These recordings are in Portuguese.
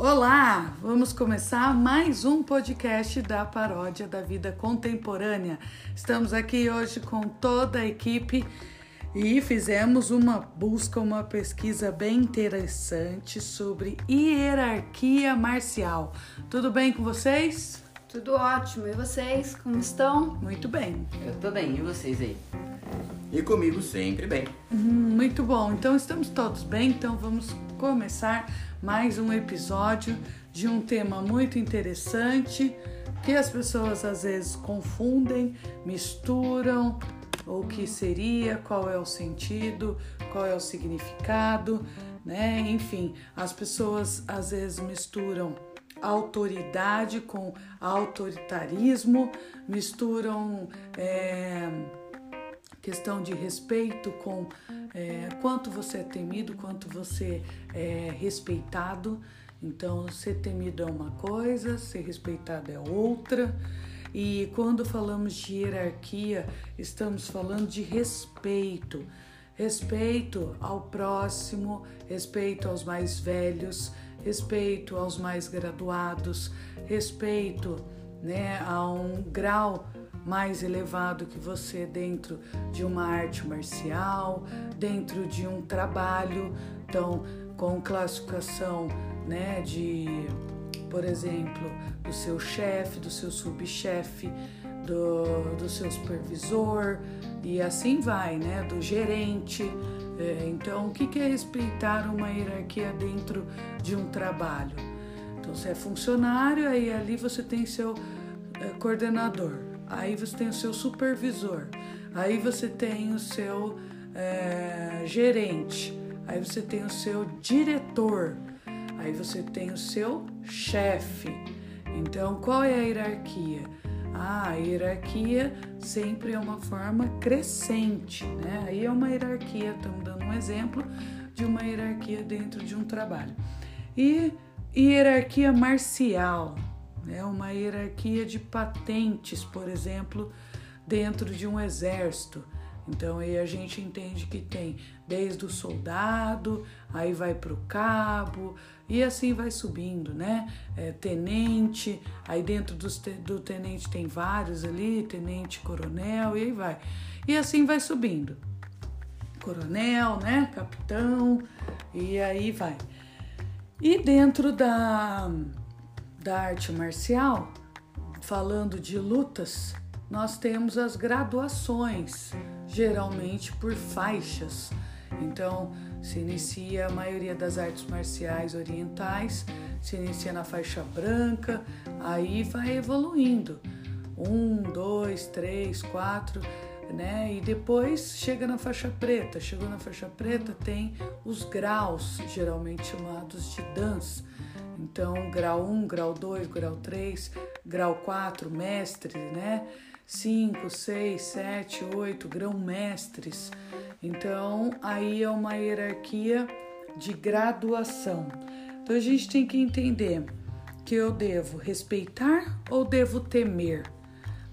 Olá, vamos começar mais um podcast da Paródia da Vida Contemporânea. Estamos aqui hoje com toda a equipe e fizemos uma busca, uma pesquisa bem interessante sobre hierarquia marcial. Tudo bem com vocês? Tudo ótimo. E vocês, como estão? Muito bem. Eu tô bem, e vocês aí? E comigo sempre bem. Uhum, muito bom. Então estamos todos bem, então vamos começar mais um episódio de um tema muito interessante que as pessoas às vezes confundem, misturam o que seria, qual é o sentido, qual é o significado, né? Enfim, as pessoas às vezes misturam autoridade com autoritarismo, misturam é, questão de respeito com é, quanto você é temido, quanto você é respeitado. Então, ser temido é uma coisa, ser respeitado é outra. E quando falamos de hierarquia, estamos falando de respeito. Respeito ao próximo, respeito aos mais velhos, respeito aos mais graduados, respeito né, a um grau mais elevado que você dentro de uma arte marcial, dentro de um trabalho, então com classificação, né, de, por exemplo, do seu chefe, do seu subchefe, do, do seu supervisor e assim vai, né, do gerente. É, então, o que é respeitar uma hierarquia dentro de um trabalho? Então, você é funcionário, aí ali você tem seu é, coordenador aí você tem o seu supervisor, aí você tem o seu é, gerente, aí você tem o seu diretor, aí você tem o seu chefe. Então, qual é a hierarquia? Ah, a hierarquia sempre é uma forma crescente, né? Aí é uma hierarquia, estamos dando um exemplo de uma hierarquia dentro de um trabalho. E hierarquia marcial, né? uma hierarquia de patentes, por exemplo, dentro de um exército. Então aí a gente entende que tem desde o soldado, aí vai para o cabo e assim vai subindo, né? É, tenente, aí dentro do, do tenente tem vários ali, tenente, coronel e aí vai. E assim vai subindo. Coronel, né? Capitão e aí vai. E dentro da da arte marcial, falando de lutas, nós temos as graduações, geralmente por faixas. Então, se inicia a maioria das artes marciais orientais, se inicia na faixa branca, aí vai evoluindo. Um, dois, três, quatro, né? E depois chega na faixa preta. Chegou na faixa preta, tem os graus, geralmente chamados de dance então, grau 1, grau 2, grau 3, grau 4, mestre, né? 5, 6, 7, 8, grão-mestres. Então, aí é uma hierarquia de graduação. Então, a gente tem que entender que eu devo respeitar ou devo temer?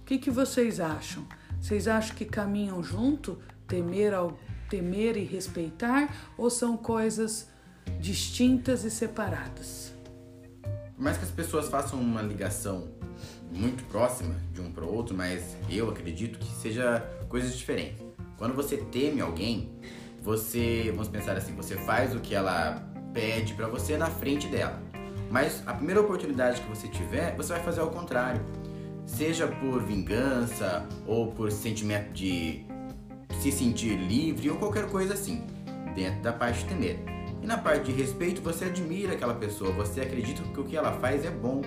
O que, que vocês acham? Vocês acham que caminham junto, temer, ao, temer e respeitar, ou são coisas distintas e separadas? Por mais que as pessoas façam uma ligação muito próxima de um para o outro, mas eu acredito que seja coisas diferentes. Quando você teme alguém, você, vamos pensar assim, você faz o que ela pede para você na frente dela. Mas a primeira oportunidade que você tiver, você vai fazer ao contrário. Seja por vingança ou por sentimento de se sentir livre ou qualquer coisa assim, dentro da parte de temer. E na parte de respeito, você admira aquela pessoa, você acredita que o que ela faz é bom.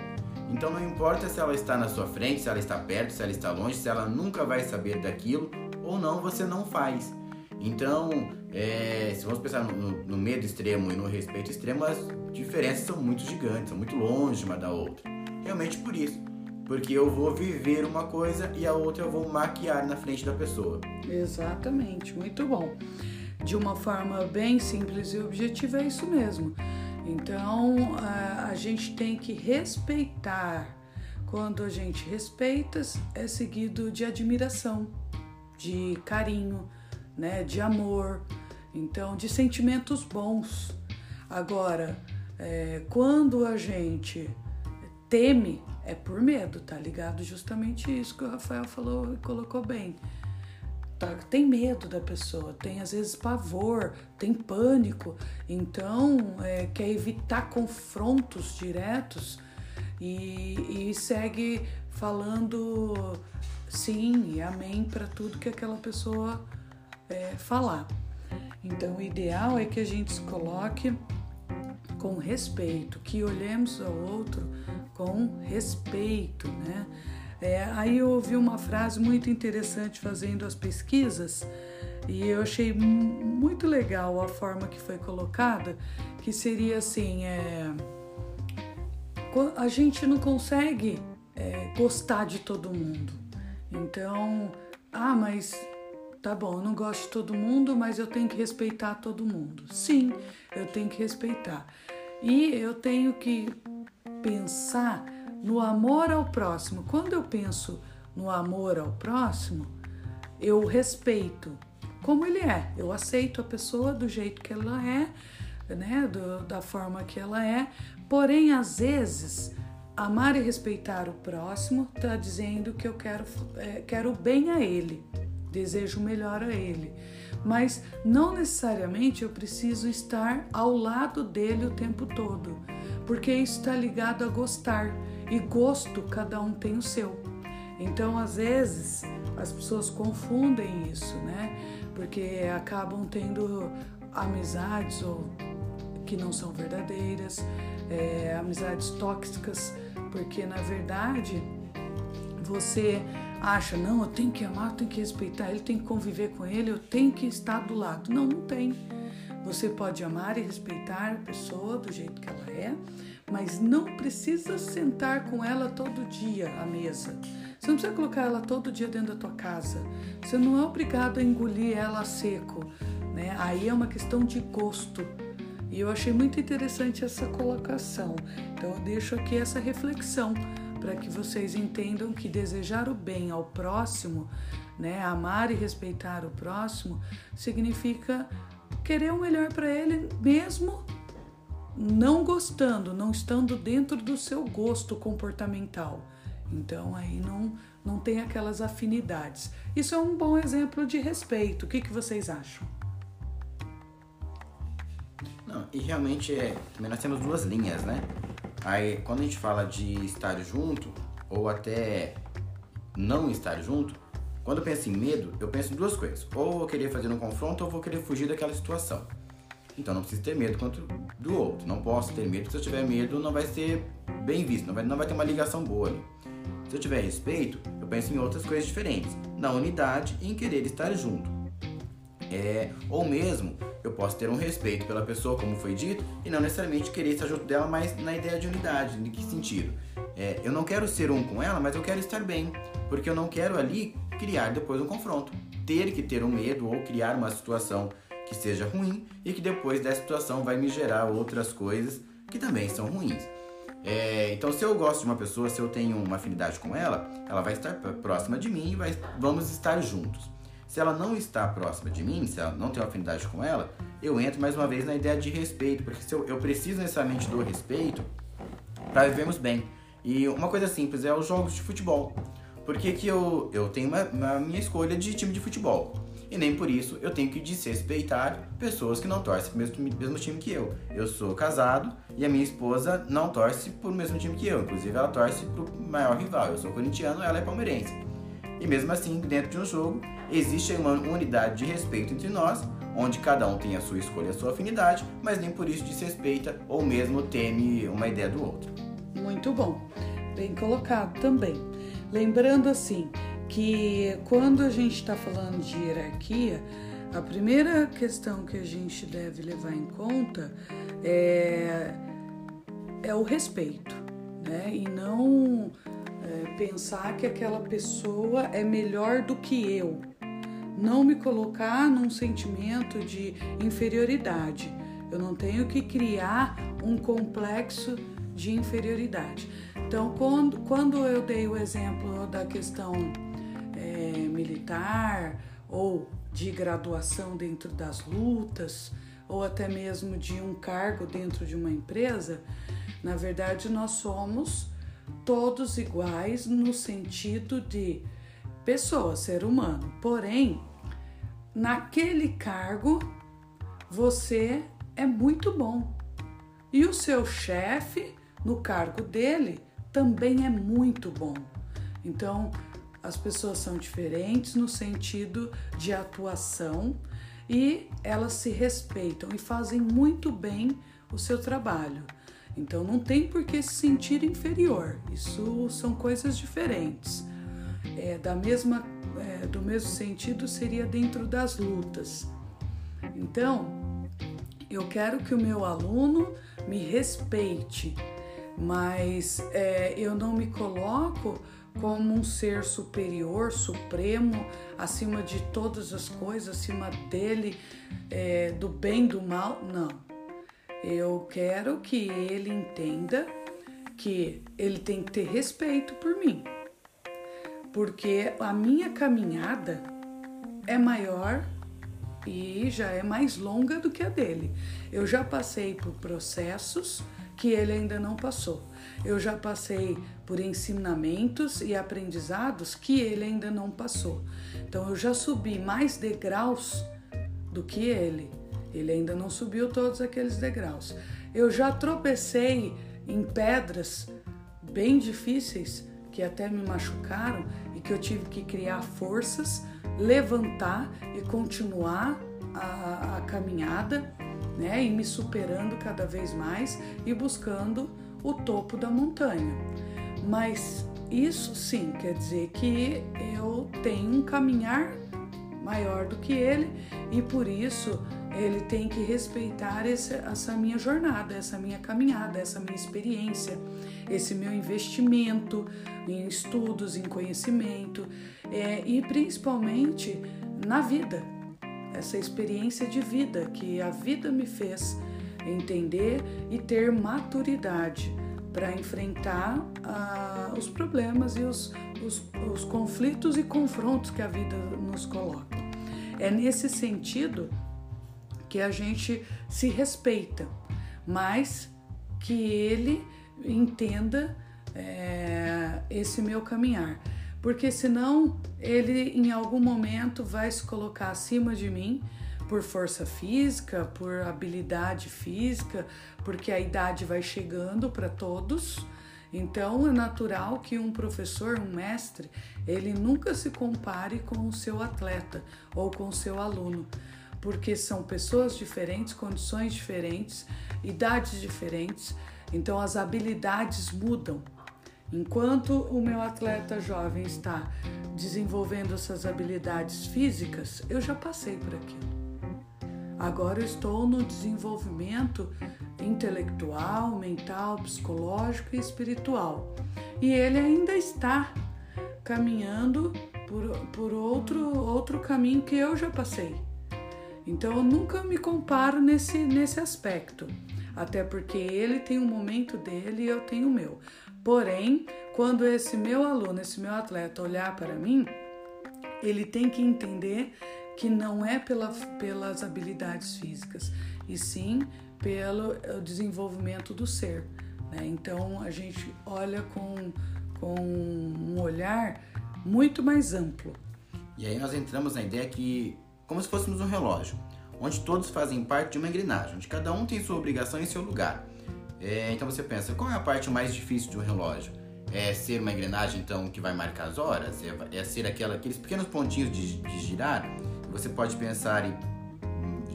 Então não importa se ela está na sua frente, se ela está perto, se ela está longe, se ela nunca vai saber daquilo ou não, você não faz. Então, é, se vamos pensar no, no, medo extremo e no respeito extremo, as diferenças são muito gigantes, são muito longe uma da outra. Realmente por isso. Porque eu vou viver uma coisa e a outra eu vou maquiar na frente da pessoa. Exatamente, muito bom de uma forma bem simples e objetiva, é isso mesmo. Então a, gente tem que respeitar. Quando a gente respeita, é seguido de admiração, de carinho, né, de amor, então de sentimentos bons. Agora, É, quando a gente teme, é por medo, tá ligado? Justamente isso que o Rafael falou e colocou bem. Tá, tem medo da pessoa, tem às vezes pavor, tem pânico, então é, quer evitar confrontos diretos e, e segue falando sim e amém para tudo que aquela pessoa é, falar. Então, o ideal é que a gente se coloque com respeito, que olhemos ao outro com respeito, né? É, aí eu ouvi uma frase muito interessante fazendo as pesquisas e eu achei muito legal a forma que foi colocada, que seria assim, é, a gente não consegue é, gostar de todo mundo. Então, ah, mas tá bom, eu não gosto de todo mundo, mas eu tenho que respeitar todo mundo. Sim, eu tenho que respeitar. E eu tenho que pensar no amor ao próximo. Quando eu penso no amor ao próximo, eu respeito como ele é. Eu aceito a pessoa do jeito que ela é, né, do, da forma que ela é. Porém, às vezes, amar e respeitar o próximo está dizendo que eu quero, é, quero bem a ele, desejo melhor a ele. Mas não necessariamente eu preciso estar ao lado dele o tempo todo, porque isso está ligado a gostar e gosto cada um tem o seu. Então, às vezes, as pessoas confundem isso, né? Porque acabam tendo amizades ou que não são verdadeiras, é, amizades tóxicas porque na verdade você acha, não, eu tenho que amar, eu tenho que respeitar ele, tenho que conviver com ele, eu tenho que estar do lado. Não, não tem. Você pode amar e respeitar a pessoa do jeito que ela é, mas não precisa sentar com ela todo dia à mesa. Você não precisa colocar ela todo dia dentro da tua casa. Você não é obrigado a engolir ela a seco, né? Aí é uma questão de gosto. E eu achei muito interessante essa colocação. Então eu deixo aqui essa reflexão para que vocês entendam que desejar o bem ao próximo, né, amar e respeitar o próximo, significa querer o melhor para ele mesmo não gostando, não estando dentro do seu gosto comportamental. Então aí não não tem aquelas afinidades. Isso é um bom exemplo de respeito. O que, que vocês acham? Não, e realmente é, também nós temos duas linhas, né? Aí quando a gente fala de estar junto, ou até não estar junto, quando eu penso em medo, eu penso em duas coisas. Ou eu querer fazer um confronto, ou vou querer fugir daquela situação. Então não preciso ter medo quanto do outro. Não posso ter medo, porque se eu tiver medo, não vai ser bem visto, não vai, não vai ter uma ligação boa ali. Se eu tiver respeito, eu penso em outras coisas diferentes. Na unidade e em querer estar junto. É, ou mesmo eu posso ter um respeito pela pessoa, como foi dito, e não necessariamente querer estar junto dela, mas na ideia de unidade. Em que sentido? É, eu não quero ser um com ela, mas eu quero estar bem, porque eu não quero ali criar depois um confronto. Ter que ter um medo ou criar uma situação que seja ruim e que depois dessa situação vai me gerar outras coisas que também são ruins. É, então, se eu gosto de uma pessoa, se eu tenho uma afinidade com ela, ela vai estar próxima de mim e vai, vamos estar juntos. Se ela não está próxima de mim, se ela não tem afinidade com ela, eu entro mais uma vez na ideia de respeito, porque se eu, eu preciso necessariamente do respeito para vivermos bem. E uma coisa simples é os jogos de futebol. Porque que eu, eu tenho uma minha escolha de time de futebol. E nem por isso eu tenho que desrespeitar pessoas que não torcem pro mesmo, mesmo time que eu. Eu sou casado e a minha esposa não torce pro mesmo time que eu. Inclusive ela torce pro maior rival. Eu sou corintiano, ela é palmeirense. E mesmo assim, dentro de um jogo, existe uma unidade de respeito entre nós, onde cada um tem a sua escolha, a sua afinidade, mas nem por isso desrespeita ou mesmo teme uma ideia do outro. Muito bom, bem colocado também. Lembrando assim que quando a gente está falando de hierarquia, a primeira questão que a gente deve levar em conta é, é o respeito, né? E não é, pensar que aquela pessoa é melhor do que eu. Não me colocar num sentimento de inferioridade. Eu não tenho que criar um complexo de inferioridade. Então, quando, quando eu dei o exemplo da questão militar ou de graduação dentro das lutas, ou até mesmo de um cargo dentro de uma empresa, na verdade nós somos todos iguais no sentido de pessoa, ser humano. Porém, naquele cargo você é muito bom. E o seu chefe, no cargo dele, também é muito bom. Então, as pessoas são diferentes no sentido de atuação e elas se respeitam e fazem muito bem o seu trabalho. Então não tem por que se sentir inferior. Isso são coisas diferentes. É, da mesma, é, do mesmo sentido seria dentro das lutas. Então eu quero que o meu aluno me respeite, mas é, eu não me coloco como um ser superior, supremo, acima de todas as coisas, acima dele, é, do bem, do mal. Não. Eu quero que ele entenda que ele tem que ter respeito por mim, porque a minha caminhada é maior e já é mais longa do que a dele. Eu já passei por processos que ele ainda não passou. Eu já passei por ensinamentos e aprendizados que ele ainda não passou. Então eu já subi mais degraus do que ele. Ele ainda não subiu todos aqueles degraus. Eu já tropecei em pedras bem difíceis que até me machucaram e que eu tive que criar forças, levantar e continuar a, a caminhada, né? E me superando cada vez mais e buscando o topo da montanha. Mas isso sim quer dizer que eu tenho um caminhar maior do que ele e por isso ele tem que respeitar essa minha jornada, essa minha caminhada, essa minha experiência, esse meu investimento em estudos, em conhecimento é, e principalmente na vida, essa experiência de vida que a vida me fez entender e ter maturidade para enfrentar ah, os problemas e os, os, os conflitos e confrontos que a vida nos coloca. É nesse sentido que a gente se respeita, mas que ele entenda é, esse meu caminhar, porque senão ele em algum momento vai se colocar acima de mim por força física, por habilidade física, porque a idade vai chegando para todos. Então é natural que um professor, um mestre, ele nunca se compare com o seu atleta ou com o seu aluno, porque são pessoas diferentes, condições diferentes, idades diferentes, então as habilidades mudam. Enquanto o meu atleta jovem está desenvolvendo essas habilidades físicas, eu já passei por aquilo. Agora estou no desenvolvimento intelectual, mental, psicológico e espiritual. E ele ainda está caminhando por, por outro, outro caminho que eu já passei. Então eu nunca me comparo nesse, nesse aspecto, até porque ele tem um momento dele e eu tenho o meu. Porém, quando esse meu aluno, esse meu atleta olhar para mim, ele tem que entender que não é pela, pelas habilidades físicas, e sim pelo eh, desenvolvimento do ser. Né? Então a gente olha com, com um olhar muito mais amplo. E aí nós entramos na ideia que, como se fôssemos um relógio, onde todos fazem parte de uma engrenagem, onde cada um tem sua obrigação em seu lugar. É, então você pensa, qual é a parte mais difícil de um relógio? É ser uma engrenagem então que vai marcar as horas? É, é ser aquela, aqueles pequenos pontinhos de, de girar? Você pode pensar e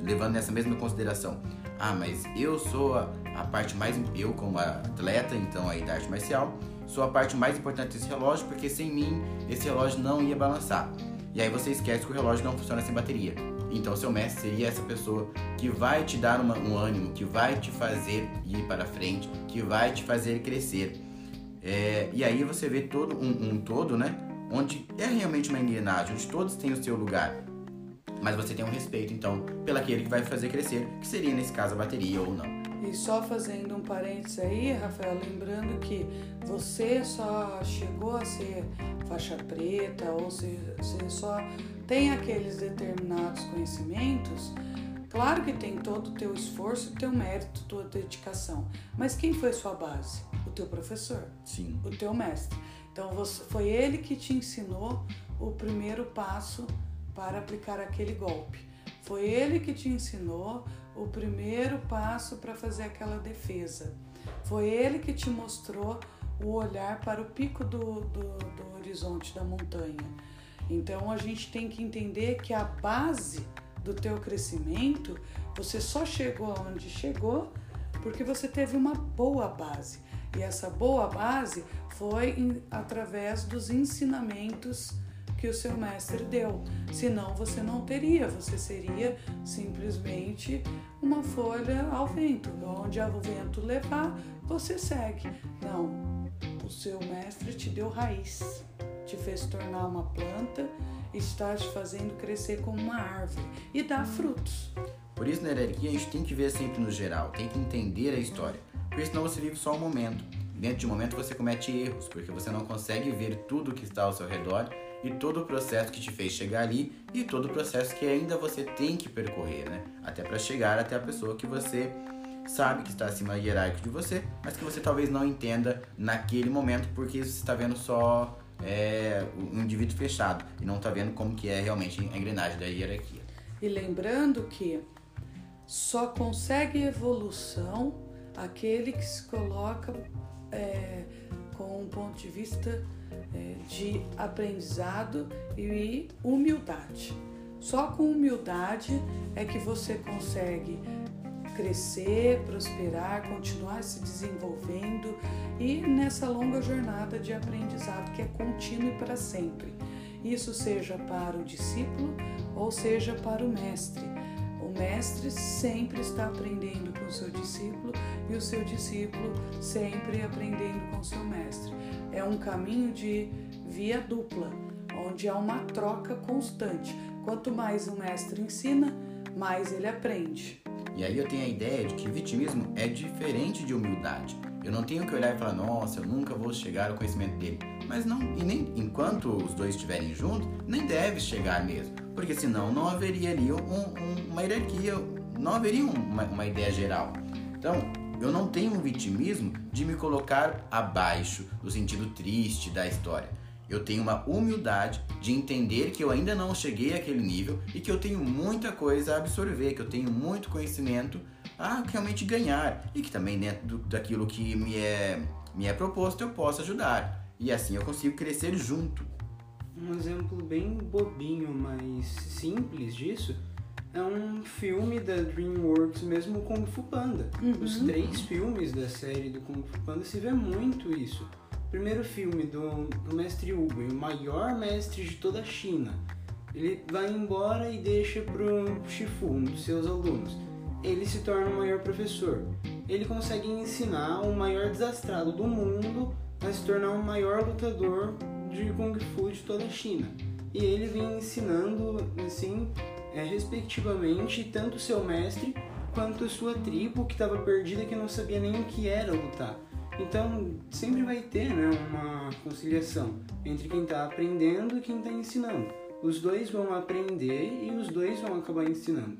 levando nessa mesma consideração. Ah, mas eu sou a, a parte mais eu como atleta, então aí da arte marcial, sou a parte mais importante desse relógio porque sem mim esse relógio não ia balançar. E aí você esquece que o relógio não funciona sem bateria. Então seu mestre seria essa pessoa que vai te dar uma, um ânimo, que vai te fazer ir para frente, que vai te fazer crescer. É, e aí você vê todo um, um todo, né? Onde é realmente uma engrenagem, onde todos têm o seu lugar mas você tem um respeito, então, pelaquele que vai fazer crescer, que seria nesse caso a bateria ou não. E só fazendo um parênteses aí, Rafael, lembrando que você só chegou a ser faixa preta ou você só tem aqueles determinados conhecimentos, claro que tem todo o teu esforço, teu mérito, tua dedicação. Mas quem foi sua base? O teu professor. Sim. O teu mestre. Então você, foi ele que te ensinou o primeiro passo para aplicar aquele golpe. Foi ele que te ensinou o primeiro passo para fazer aquela defesa. Foi ele que te mostrou o olhar para o pico do, do, do horizonte da montanha. Então a gente tem que entender que a base do teu crescimento, você só chegou aonde chegou porque você teve uma boa base. E essa boa base foi em, através dos ensinamentos que o seu mestre deu. Senão você não teria, você seria simplesmente uma folha ao vento. Onde o vento levar, você segue. Não, o seu mestre te deu raiz, te fez tornar uma planta, está te fazendo crescer como uma árvore e dar frutos. Por isso, na hierarquia, a gente tem que ver sempre no geral, tem que entender a história, porque senão você vive só um momento. Dentro de um momento você comete erros, porque você não consegue ver tudo que está ao seu redor e todo o processo que te fez chegar ali e todo o processo que ainda você tem que percorrer, né? Até para chegar até a pessoa que você sabe que está acima hierárquico de você, mas que você talvez não entenda naquele momento porque você está vendo só é, um indivíduo fechado e não está vendo como que é realmente a engrenagem da hierarquia. E lembrando que só consegue evolução aquele que se coloca é, com um ponto de vista de aprendizado e humildade. Só com humildade é que você consegue crescer, prosperar, continuar se desenvolvendo e nessa longa jornada de aprendizado que é contínuo e para sempre. Isso seja para o discípulo ou seja para o mestre. O mestre sempre está aprendendo com o seu discípulo e o seu discípulo sempre aprendendo com o seu mestre é um caminho de via dupla, onde há uma troca constante. Quanto mais o mestre ensina, mais ele aprende. E aí eu tenho a ideia de que vitimismo é diferente de humildade. Eu não tenho que olhar e falar, nossa, eu nunca vou chegar ao conhecimento dele. Mas não, e nem enquanto os dois estiverem juntos, nem deve chegar mesmo. Porque senão não haveria ali um, um, uma hierarquia, não haveria uma, uma ideia geral. Então, eu não tenho um vitimismo de me colocar abaixo, no sentido triste da história. Eu tenho uma humildade de entender que eu ainda não cheguei àquele nível e que eu tenho muita coisa a absorver, que eu tenho muito conhecimento a realmente ganhar e que também dentro daquilo que me é, me é proposto eu posso ajudar. E assim eu consigo crescer junto. Um exemplo bem bobinho, mas simples disso é um filme da DreamWorks mesmo, Kung Fu Panda. Uhum. Os três filmes da série do Kung Fu Panda se vê muito isso. O primeiro filme do, do mestre Hugo, o maior mestre de toda a China. Ele vai embora e deixa pro Shifu, um dos seus alunos. Ele se torna o maior professor. Ele consegue ensinar o maior desastrado do mundo a se tornar o maior lutador de Kung Fu de toda a China. E ele vem ensinando, assim, é, respectivamente, tanto seu mestre quanto sua tribo que estava perdida que não sabia nem o que era lutar. Então sempre vai ter né, uma conciliação entre quem está aprendendo e quem está ensinando. Os dois vão aprender e os dois vão acabar ensinando,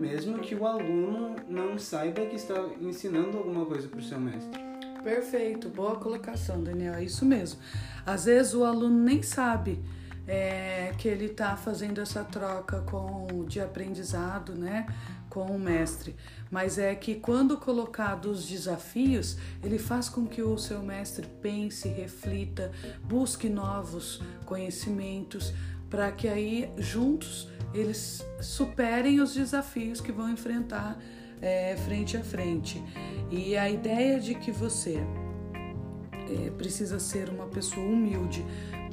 mesmo que o aluno não saiba que está ensinando alguma coisa para o seu mestre. Perfeito, boa colocação, Daniel, é isso mesmo. Às vezes o aluno nem sabe é, que ele está fazendo essa troca com de aprendizado, né, com o mestre. Mas é que quando colocados desafios, ele faz com que o seu mestre pense, reflita, busque novos conhecimentos, para que aí juntos eles superem os desafios que vão enfrentar é, frente a frente. E a ideia de que você é, precisa ser uma pessoa humilde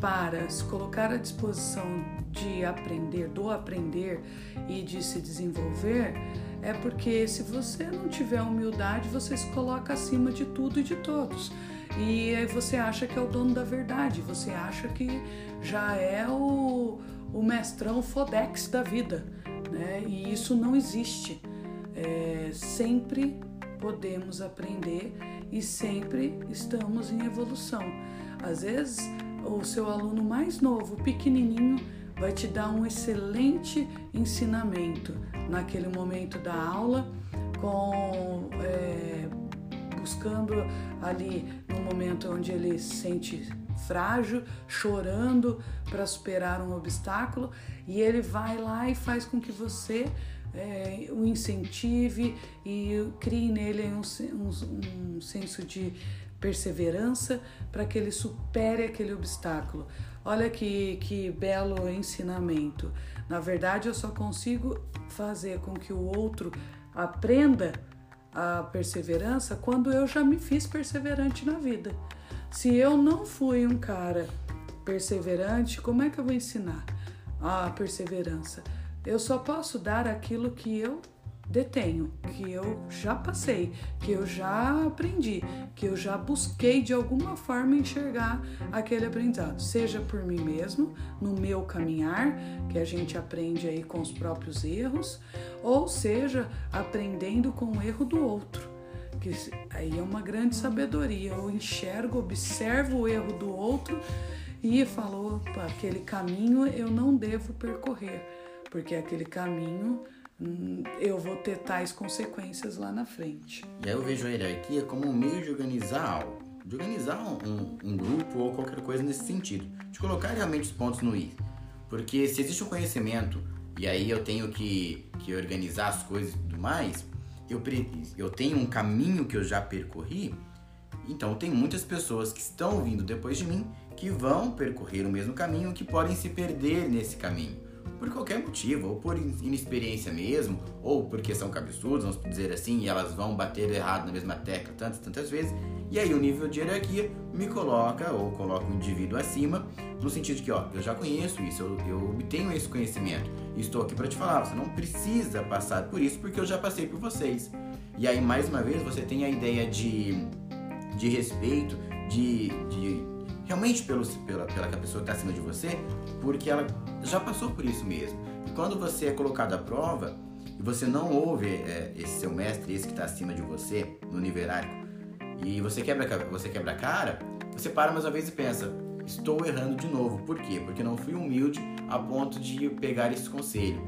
para se colocar à disposição de aprender, do aprender e de se desenvolver, é porque se você não tiver humildade, você se coloca acima de tudo e de todos. E aí você acha que é o dono da verdade, você acha que já é o, o mestrão Fodex da vida, né? E isso não existe. É, sempre podemos aprender e sempre estamos em evolução. Às vezes o seu aluno mais novo, pequenininho, vai te dar um excelente ensinamento naquele momento da aula, com é, buscando ali no momento onde ele se sente frágil, chorando para superar um obstáculo, e ele vai lá e faz com que você é, o incentive e crie nele um, um, um senso de perseverança para que ele supere aquele obstáculo. Olha que, que belo ensinamento. Na verdade, eu só consigo fazer com que o outro aprenda a perseverança quando eu já me fiz perseverante na vida. Se eu não fui um cara perseverante, como é que eu vou ensinar a perseverança? Eu só posso dar aquilo que eu detenho, que eu já passei, que eu já aprendi, que eu já busquei de alguma forma enxergar aquele aprendizado, seja por mim mesmo, no meu caminhar, que a gente aprende aí com os próprios erros, ou seja, aprendendo com o erro do outro. Que aí é uma grande sabedoria. Eu enxergo, observo o erro do outro e falo, aquele caminho eu não devo percorrer, porque aquele caminho eu vou ter tais consequências lá na frente. E aí eu vejo a hierarquia como um meio de organizar algo, de organizar um, um grupo ou qualquer coisa nesse sentido, de colocar realmente os pontos no i. Porque se existe um conhecimento e aí eu tenho que, que organizar as coisas e tudo mais, eu, eu tenho um caminho que eu já percorri, então tem muitas pessoas que estão vindo depois de mim que vão percorrer o mesmo caminho, que podem se perder nesse caminho por qualquer motivo, ou por inexperiência mesmo, ou porque são cabeçudos, vamos dizer assim, e elas vão bater errado na mesma tecla tantas tantas vezes, e aí o nível de hierarquia me coloca, ou coloca o indivíduo acima, no sentido de que, ó, eu já conheço isso, eu, eu obtenho esse conhecimento, estou aqui para te falar, você não precisa passar por isso, porque eu já passei por vocês. E aí, mais uma vez, você tem a ideia de, de respeito, de, de realmente pelo, pela, pela que a pessoa está acima de você, porque ela já passou por isso mesmo. E quando você é colocado à prova e você não ouve é, esse seu mestre, esse que está acima de você, no nível hierárquico, e você quebra, você quebra a cara, você para mais uma vez e pensa: estou errando de novo. Por quê? Porque não fui humilde a ponto de pegar esse conselho.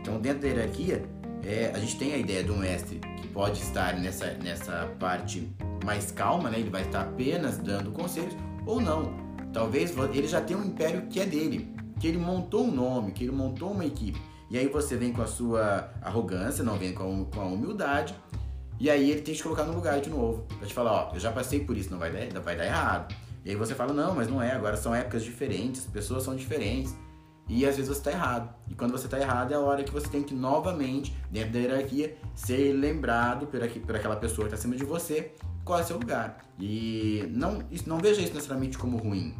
Então, dentro da hierarquia, é, a gente tem a ideia do mestre que pode estar nessa, nessa parte mais calma, né? ele vai estar apenas dando conselhos, ou não. Talvez ele já tenha um império que é dele, que ele montou um nome, que ele montou uma equipe. E aí você vem com a sua arrogância, não vem com a, humildade, e aí ele tem que te colocar no lugar de novo. Pra te falar, ó, eu já passei por isso, não vai dar, vai dar errado. E aí você fala, não, mas não é, agora são épocas diferentes, as pessoas são diferentes. E às vezes você está errado. E quando você está errado é a hora que você tem que novamente, dentro da hierarquia, ser lembrado por, aqui, por aquela pessoa que está acima de você qual é seu lugar. E não, não veja isso necessariamente como ruim.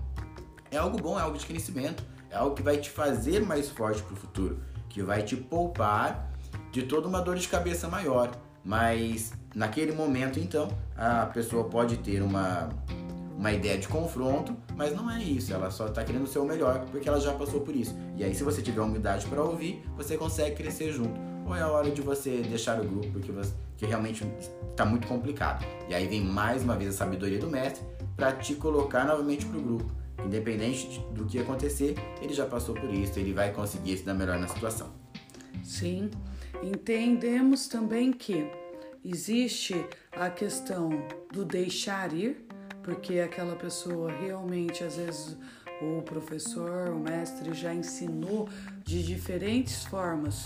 É algo bom, é algo de crescimento, é algo que vai te fazer mais forte para o futuro, que vai te poupar de toda uma dor de cabeça maior. Mas naquele momento, então, a pessoa pode ter uma, uma ideia de confronto, mas não é isso, ela só está querendo ser o melhor porque ela já passou por isso. E aí, se você tiver humildade para ouvir, você consegue crescer junto. Ou é hora de você deixar o grupo porque você, que realmente está muito complicado. E aí vem mais uma vez a sabedoria do mestre para te colocar novamente para o grupo. Independente do que acontecer, ele já passou por isso, ele vai conseguir se dar melhor na situação. Sim, entendemos também que existe a questão do deixar ir, porque aquela pessoa realmente, às vezes, o professor, o mestre já ensinou de diferentes formas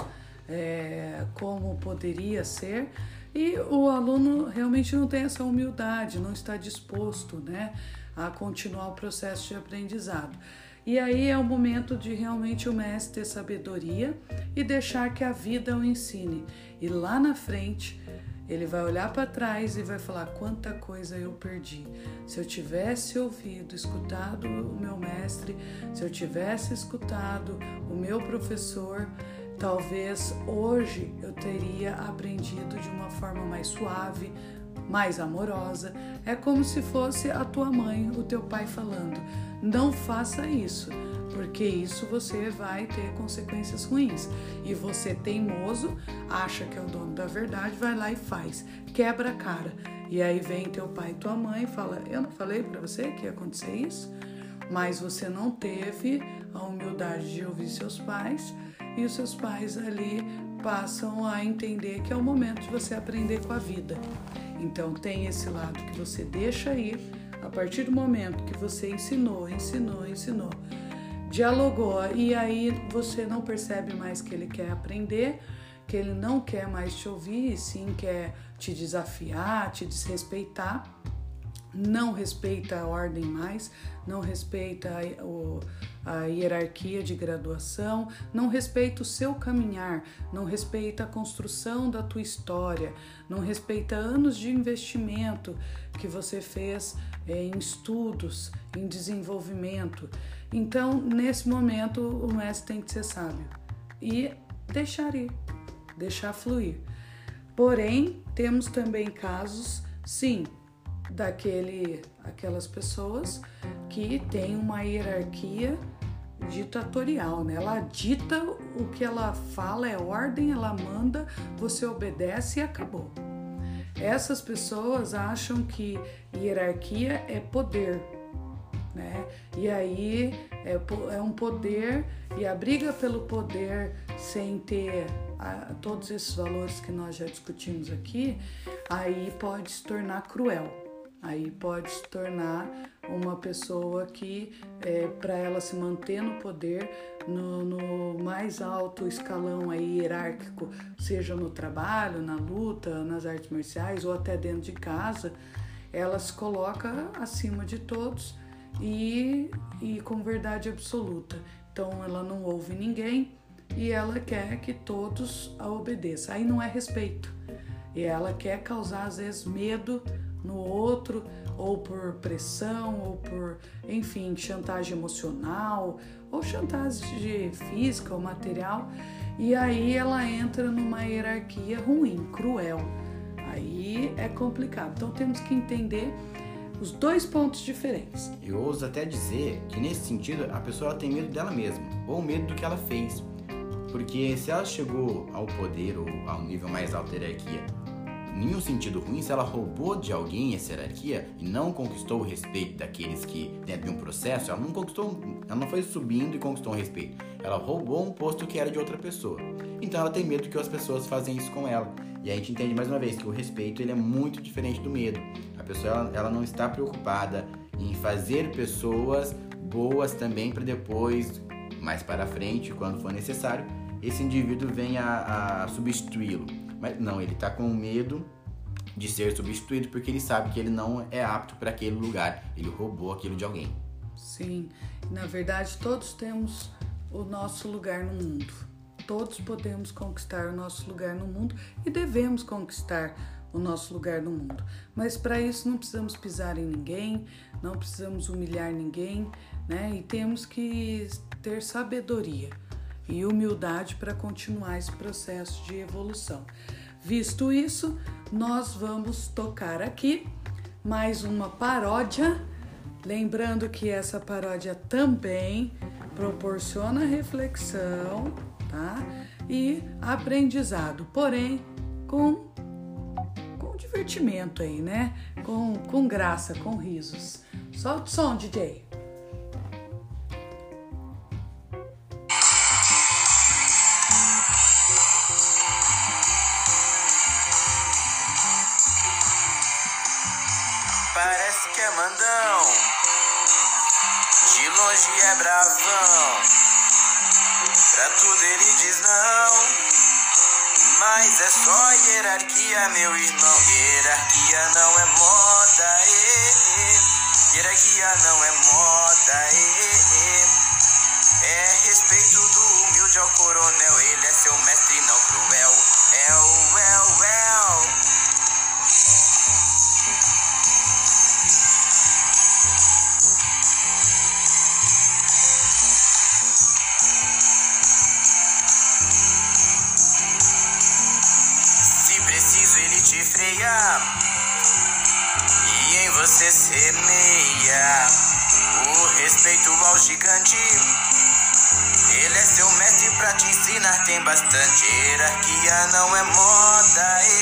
é, como poderia ser, e o aluno realmente não tem essa humildade, não está disposto né, a continuar o processo de aprendizado. E aí é o momento de realmente o mestre ter sabedoria e deixar que a vida o ensine. E lá na frente, ele vai olhar para trás e vai falar quanta coisa eu perdi. Se eu tivesse ouvido, escutado o meu mestre, se eu tivesse escutado o meu professor, Talvez hoje eu teria aprendido de uma forma mais suave, mais amorosa. É como se fosse a tua mãe, o teu pai falando: não faça isso, porque isso você vai ter consequências ruins. E você, teimoso, acha que é o dono da verdade, vai lá e faz, quebra a cara. E aí vem teu pai e tua mãe e fala: Eu não falei para você que ia acontecer isso? Mas você não teve a humildade de ouvir seus pais e os seus pais ali passam a entender que é o momento de você aprender com a vida. Então tem esse lado que você deixa ir a partir do momento que você ensinou, ensinou, ensinou, dialogou e aí você não percebe mais que ele quer aprender, que ele não quer mais te ouvir, e sim quer te desafiar, te desrespeitar não respeita a ordem mais, não respeita a, a, hierarquia de graduação, não respeita o seu caminhar, não respeita a construção da tua história, não respeita anos de investimento que você fez é, em estudos, em desenvolvimento. Então, nesse momento, o mestre tem que ser sábio e deixar ir, deixar fluir. Porém, temos também casos, sim, daquele aquelas pessoas que têm uma hierarquia ditatorial, né? Ela dita o que ela fala é ordem, ela manda, você obedece e acabou. Essas pessoas acham que hierarquia é poder, né? E aí é, é um poder e a briga pelo poder sem ter a, todos esses valores que nós já discutimos aqui, aí pode se tornar cruel. Aí pode se tornar uma pessoa que, é, para ela se manter no poder, no, no, mais alto escalão aí hierárquico, seja no trabalho, na luta, nas artes marciais ou até dentro de casa, ela se coloca acima de todos e, e com verdade absoluta. Então ela não ouve ninguém e ela quer que todos a obedeçam. Aí não é respeito. E ela quer causar às vezes medo no outro, ou por pressão, ou por, enfim, chantagem emocional, ou chantagem física ou material, e aí ela entra numa hierarquia ruim, cruel. Aí é complicado. Então temos que entender os dois pontos diferentes. Eu ouso até dizer que nesse sentido a pessoa tem medo dela mesma, ou medo do que ela fez. Porque se ela chegou ao poder ou ao nível mais alto da hierarquia nenhum sentido ruim se ela roubou de alguém essa hierarquia e não conquistou o respeito daqueles que dentro de um processo, ela não conquistou, ela não foi subindo e conquistou um respeito. Ela roubou um posto que era de outra pessoa. Então ela tem medo que as pessoas fazem isso com ela. E a gente entende mais uma vez que o respeito ele é muito diferente do medo. A pessoa ela, ela não está preocupada em fazer pessoas boas também para depois, mais para frente, quando for necessário, esse indivíduo venha a, a substituí-lo. Mas não, ele está com medo de ser substituído porque ele sabe que ele não é apto para aquele lugar. Ele roubou aquilo de alguém. Sim, na verdade todos temos o nosso lugar no mundo. Todos podemos conquistar o nosso lugar no mundo e devemos conquistar o nosso lugar no mundo. Mas para isso não precisamos pisar em ninguém, não precisamos humilhar ninguém, né? E temos que ter sabedoria e humildade para continuar esse processo de evolução. Visto isso, nós vamos tocar aqui mais uma paródia, lembrando que essa paródia também proporciona reflexão, tá? E aprendizado, porém com com divertimento aí, né? Com, com graça, com risos. Solta o som, DJ. É bravão. Pra tudo ele diz não. Mas é só hierarquia, meu irmão. Hierarquia não é moda, e, e. Hierarquia não é moda, e, e. É respeito do humilde ao coronel. gigante. Ele é seu mestre pra te ensinar, tem bastante. Hierarquia não é moda, e,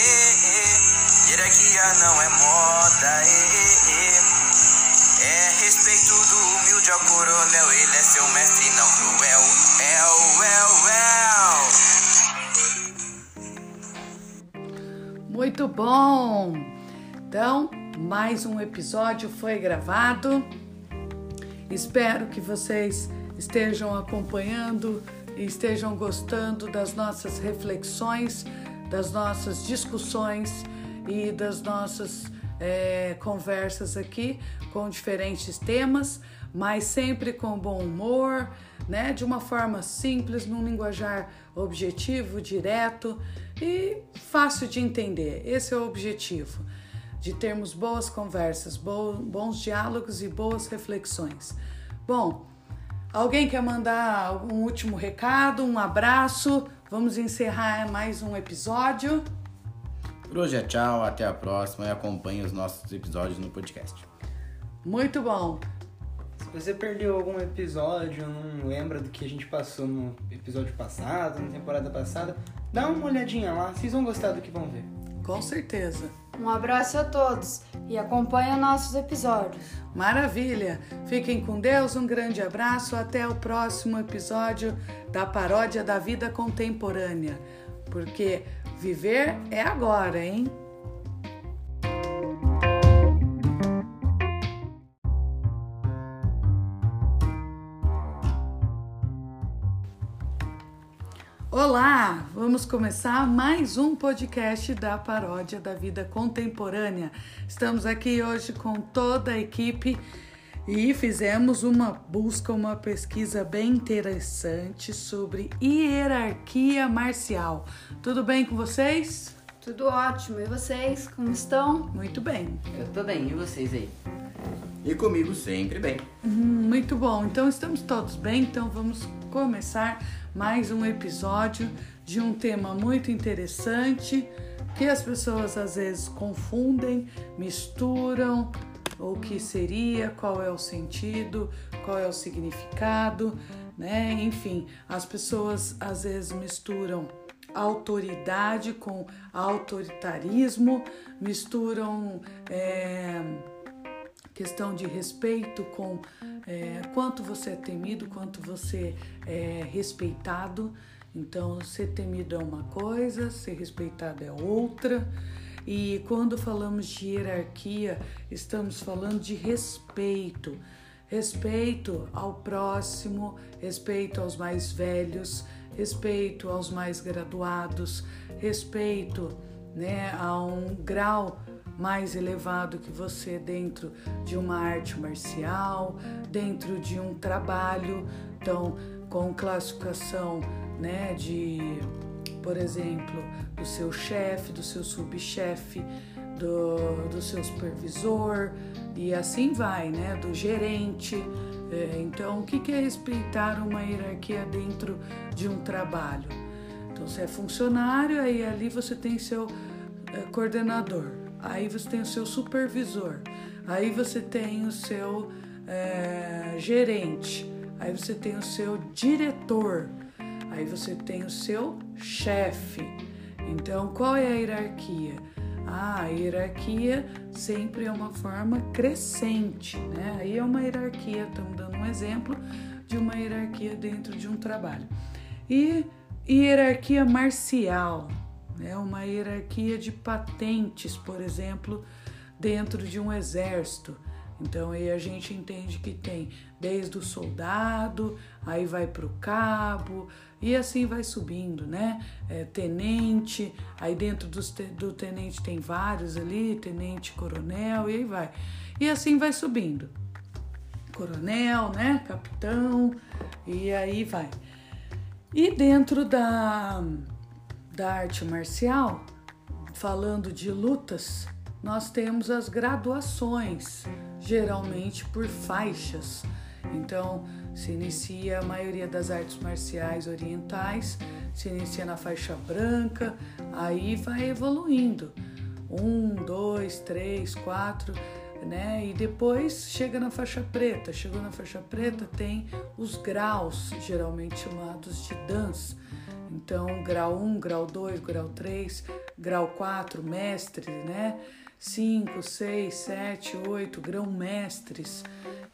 e. hierarquia não é moda, e, é respeito do humilde ao coronel. Ele é seu mestre, não cruel. É o é o é Muito bom! Então, mais um episódio foi gravado. Espero que vocês estejam acompanhando e estejam gostando das nossas reflexões, das nossas discussões e das nossas é, conversas aqui com diferentes temas, mas sempre com bom humor, né? De uma forma simples, num linguajar objetivo, direto e fácil de entender. Esse é o objetivo de termos boas conversas, bons diálogos e boas reflexões. Bom, alguém quer mandar um último recado, um abraço? Vamos encerrar mais um episódio. Por hoje é tchau, até a próxima e acompanhe os nossos episódios no podcast. Muito bom. Se você perdeu algum episódio, não lembra do que a gente passou no episódio passado, na temporada passada, dá uma olhadinha lá, vocês vão gostar do que vão ver. Com certeza. Um abraço a todos e acompanhe nossos episódios. Maravilha! Fiquem com Deus, um grande abraço, até o próximo episódio da Paródia da Vida Contemporânea. Porque viver é agora, hein? Olá, vamos começar mais um podcast da Paródia da Vida Contemporânea. Estamos aqui hoje com toda a equipe e fizemos uma busca, uma pesquisa bem interessante sobre hierarquia marcial. Tudo bem com vocês? Tudo ótimo. E vocês, como estão? Muito bem. Eu tô bem, e vocês aí? E comigo sempre bem. Hum, muito bom. Então estamos todos bem, então vamos começar mais um episódio de um tema muito interessante que as pessoas às vezes confundem, misturam o que seria, qual é o sentido, qual é o significado, né? Enfim, as pessoas às vezes misturam autoridade com autoritarismo, misturam é, questão de respeito com é, quanto você é temido, quanto você é respeitado. Então, ser temido é uma coisa, ser respeitado é outra. E quando falamos de hierarquia, estamos falando de respeito. Respeito ao próximo, respeito aos mais velhos, respeito aos mais graduados, respeito né, a um grau mais elevado que você dentro de uma arte marcial, dentro de um trabalho, então com classificação, né, de, por exemplo, do seu chefe, do seu subchefe, do, do seu supervisor e assim vai, né, do gerente. É, então, o que é respeitar uma hierarquia dentro de um trabalho? Então, você é funcionário, aí ali você tem seu é, coordenador aí você tem o seu supervisor, aí você tem o seu é, gerente, aí você tem o seu diretor, aí você tem o seu chefe. Então, qual é a hierarquia? Ah, a hierarquia sempre é uma forma crescente, né? Aí é uma hierarquia, estamos dando um exemplo de uma hierarquia dentro de um trabalho. E hierarquia marcial, né? uma hierarquia de patentes, por exemplo, dentro de um exército. Então aí a gente entende que tem desde o soldado, aí vai para o cabo e assim vai subindo, né? É, tenente, aí dentro do, do tenente tem vários ali, tenente, coronel e aí vai. E assim vai subindo. Coronel, né? Capitão e aí vai. E dentro da da arte marcial, falando de lutas, nós temos as graduações, geralmente por faixas. Então, se inicia a maioria das artes marciais orientais, se inicia na faixa branca, aí vai evoluindo. Um, dois, três, quatro, né? E depois chega na faixa preta. Chegou na faixa preta, tem os graus, geralmente chamados de dança então, grau 1, grau 2, grau 3, grau 4, mestre, né? 5, 6, 7, 8, grão-mestres.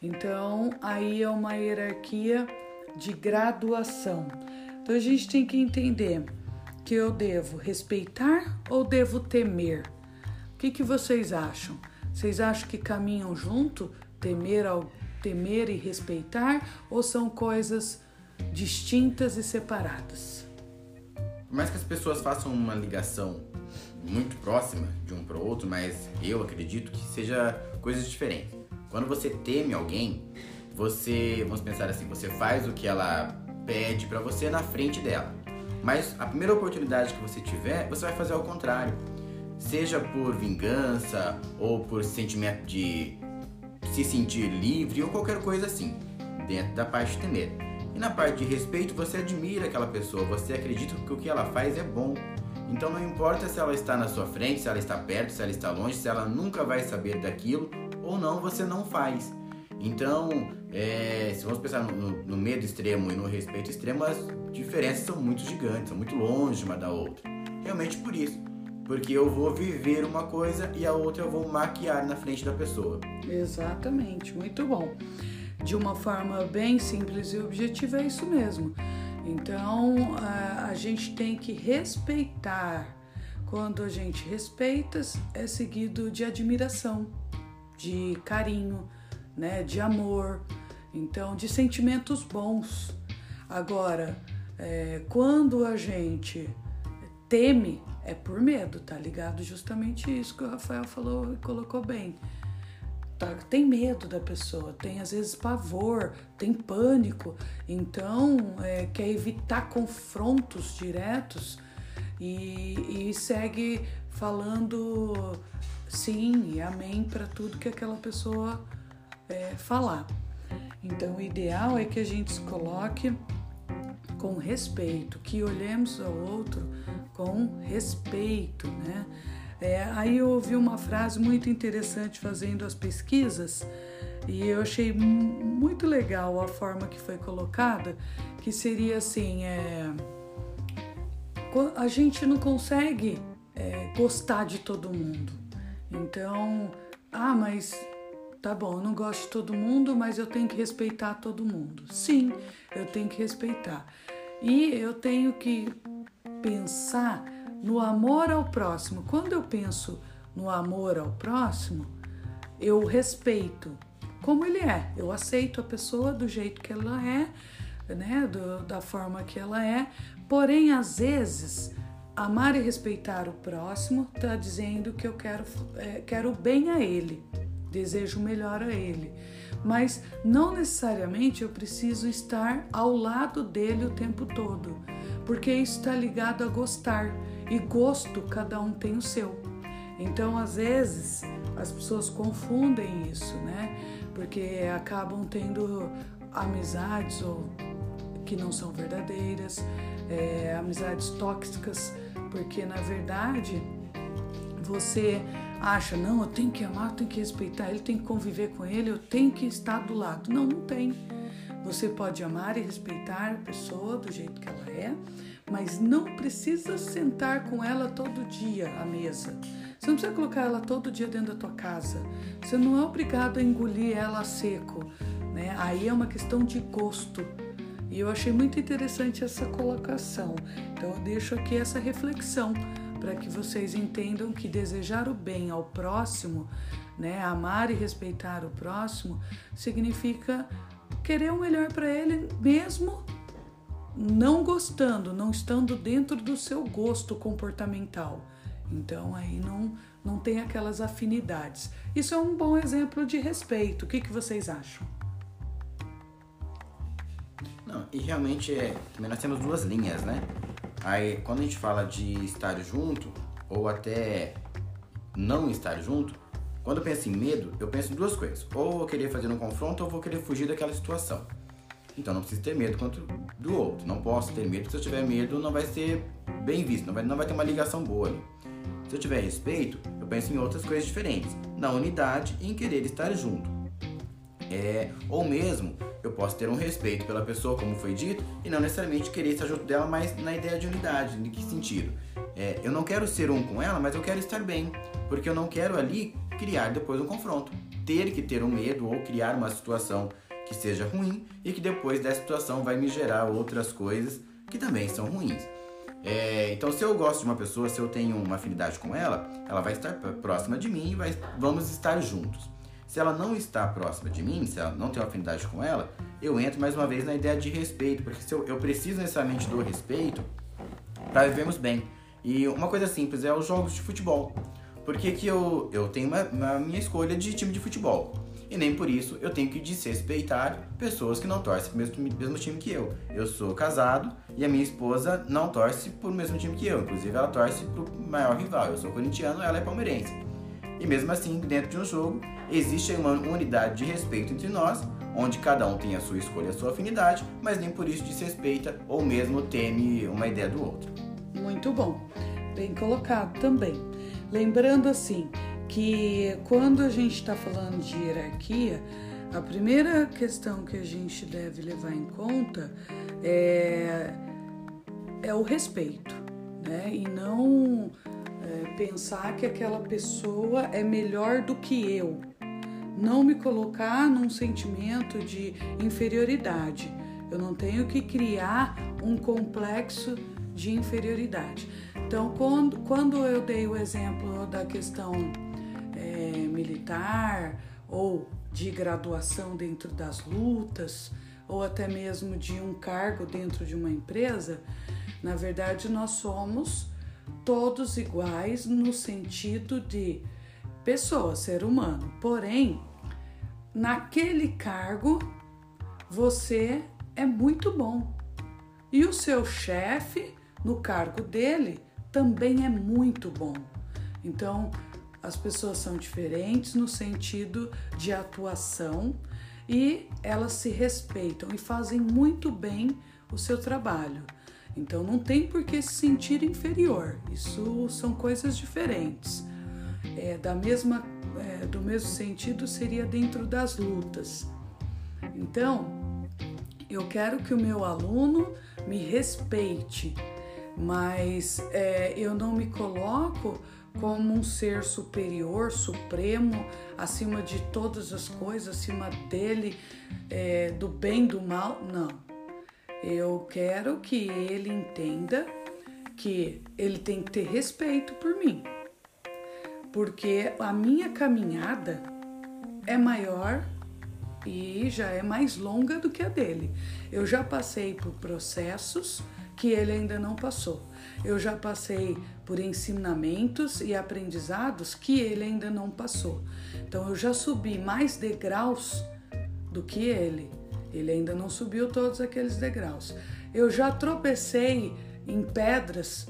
Então, aí é uma hierarquia de graduação. Então, a gente tem que entender que eu devo respeitar ou devo temer? O que, que vocês acham? Vocês acham que caminham junto, temer, ao, temer e respeitar, ou são coisas distintas e separadas? Por mais que as pessoas façam uma ligação muito próxima de um para o outro, mas eu acredito que seja coisas diferentes. Quando você teme alguém, você, vamos pensar assim, você faz o que ela pede para você na frente dela. Mas a primeira oportunidade que você tiver, você vai fazer ao contrário. Seja por vingança ou por sentimento de se sentir livre ou qualquer coisa assim, dentro da parte de temer. E na parte de respeito, você admira aquela pessoa, você acredita que o que ela faz é bom. Então não importa se ela está na sua frente, se ela está perto, se ela está longe, se ela nunca vai saber daquilo ou não, você não faz. Então, é, se vamos pensar no, no, medo extremo e no respeito extremo, as diferenças são muito gigantes, são muito longe uma da outra. Realmente por isso. Porque eu vou viver uma coisa e a outra eu vou maquiar na frente da pessoa. Exatamente, muito bom. De uma forma bem simples e objetiva, é isso mesmo. Então, a, gente tem que respeitar. Quando a gente respeita, é seguido de admiração, de carinho, né, de amor, então de sentimentos bons. Agora, é, quando a gente teme, é por medo, tá ligado? Justamente isso que o Rafael falou e colocou bem. Tá, tem medo da pessoa, tem às vezes pavor, tem pânico, então é, quer evitar confrontos diretos e, e segue falando sim e amém para tudo que aquela pessoa é, falar. Então, o ideal é que a gente se coloque com respeito, que olhemos ao outro com respeito, né? É, aí eu ouvi uma frase muito interessante fazendo as pesquisas e eu achei muito legal a forma que foi colocada, que seria assim, é, a gente não consegue é, gostar de todo mundo. Então, ah, mas tá bom, eu não gosto de todo mundo, mas eu tenho que respeitar todo mundo. Sim, eu tenho que respeitar. E eu tenho que pensar no amor ao próximo. Quando eu penso no amor ao próximo, eu respeito como ele é. Eu aceito a pessoa do jeito que ela é, né, do, da forma que ela é. Porém, às vezes, amar e respeitar o próximo está dizendo que eu quero, é, quero bem a ele desejo melhor a ele. Mas não necessariamente eu preciso estar ao lado dele o tempo todo, porque isso está ligado a gostar e gosto cada um tem o seu. Então, às vezes, as pessoas confundem isso, né? Porque acabam tendo amizades ou que não são verdadeiras, é, amizades tóxicas, porque na verdade você acha, não, eu tenho que amar, eu tenho que respeitar ele, tenho que conviver com ele, eu tenho que estar do lado. Não, não tem. Você pode amar e respeitar a pessoa do jeito que ela é, mas não precisa sentar com ela todo dia à mesa. Você não precisa colocar ela todo dia dentro da tua casa. Você não é obrigado a engolir ela seco, né? Aí é uma questão de gosto. E eu achei muito interessante essa colocação. Então eu deixo aqui essa reflexão para que vocês entendam que desejar o bem ao próximo, né, amar e respeitar o próximo, significa querer o melhor para ele mesmo não gostando, não estando dentro do seu gosto comportamental. Então aí não, não tem aquelas afinidades. Isso é um bom exemplo de respeito. O que, que vocês acham? Não, e realmente é, também nós temos duas linhas, né? Aí, quando a gente fala de estar junto, ou até não estar junto, quando eu penso em medo, eu penso em duas coisas. Ou vou querer fazer um confronto, ou vou querer fugir daquela situação. Então não preciso ter medo quanto do outro. Não posso ter medo, se eu tiver medo, não vai ser bem visto, não vai, não vai ter uma ligação boa ali. Se eu tiver respeito, eu penso em outras coisas diferentes. Na unidade e em querer estar junto. É, ou mesmo eu posso ter um respeito pela pessoa, como foi dito, e não necessariamente querer estar junto dela, mas na ideia de unidade. Em que sentido? É, eu não quero ser um com ela, mas eu quero estar bem, porque eu não quero ali criar depois um confronto. Ter que ter um medo ou criar uma situação que seja ruim e que depois dessa situação vai me gerar outras coisas que também são ruins. É, então, se eu gosto de uma pessoa, se eu tenho uma afinidade com ela, ela vai estar próxima de mim e vai, vamos estar juntos. Se ela não está próxima de mim, se ela não tem afinidade com ela, eu entro mais uma vez na ideia de respeito, porque eu, eu preciso necessariamente do respeito para vivermos bem. E uma coisa simples é os jogos de futebol. Por que, que eu, eu tenho uma minha escolha de time de futebol? E nem por isso eu tenho que desrespeitar pessoas que não torcem pro mesmo, mesmo time que eu. Eu sou casado e a minha esposa não torce pro mesmo time que eu. Inclusive, ela torce pro maior rival. Eu sou corintiano, ela é palmeirense. E mesmo assim, dentro de um jogo, existe uma unidade de respeito entre nós, onde cada um tem a sua escolha, a sua afinidade, mas nem por isso desrespeita ou mesmo teme uma ideia do outro. Muito bom, bem colocado também. Lembrando assim que quando a gente está falando de hierarquia, a primeira questão que a gente deve levar em conta é, é o respeito, né? E não é, pensar que aquela pessoa é melhor do que eu. Não me colocar num sentimento de inferioridade. Eu não tenho que criar um complexo de inferioridade. Então, quando, quando eu dei o exemplo da questão é, militar ou de graduação dentro das lutas, ou até mesmo de um cargo dentro de uma empresa, na verdade nós somos todos iguais no sentido de pessoa, ser humano. Porém, naquele cargo você é muito bom. E o seu chefe, no cargo dele, também é muito bom. Então, as pessoas são diferentes no sentido de atuação e elas se respeitam e fazem muito bem o seu trabalho. Então não tem por que se sentir inferior. Isso são coisas diferentes. É, da mesma, é, do mesmo sentido seria dentro das lutas. Então eu quero que o meu aluno me respeite, mas é, eu não me coloco como um ser superior, supremo, acima de todas as coisas, acima dele, é, do bem, do mal. Não. Eu quero que ele entenda que ele tem que ter respeito por mim, porque a minha caminhada é maior e já é mais longa do que a dele. Eu já passei por processos que ele ainda não passou. Eu já passei por ensinamentos e aprendizados que ele ainda não passou. Então eu já subi mais degraus do que ele. Ele ainda não subiu todos aqueles degraus. Eu já tropecei em pedras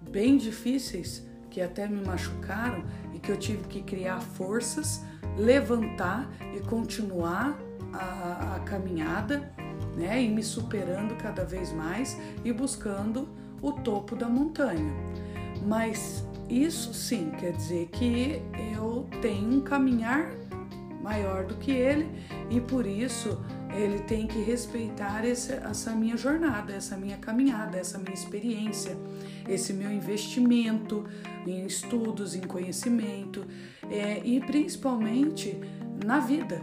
bem difíceis que até me machucaram e que eu tive que criar forças, levantar e continuar a, a caminhada, né? E me superando cada vez mais e buscando o topo da montanha. Mas isso sim quer dizer que eu tenho um caminhar maior do que ele e por isso ele tem que respeitar esse, essa minha jornada, essa minha caminhada, essa minha experiência, esse meu investimento em estudos, em conhecimento é, e principalmente na vida,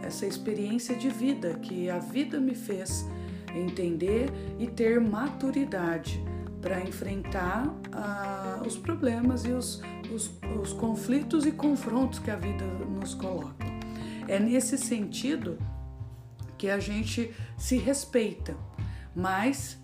essa experiência de vida que a vida me fez entender e ter maturidade para enfrentar ah, os problemas e os, os, os conflitos e confrontos que a vida nos coloca. É nesse sentido que a gente se respeita, mas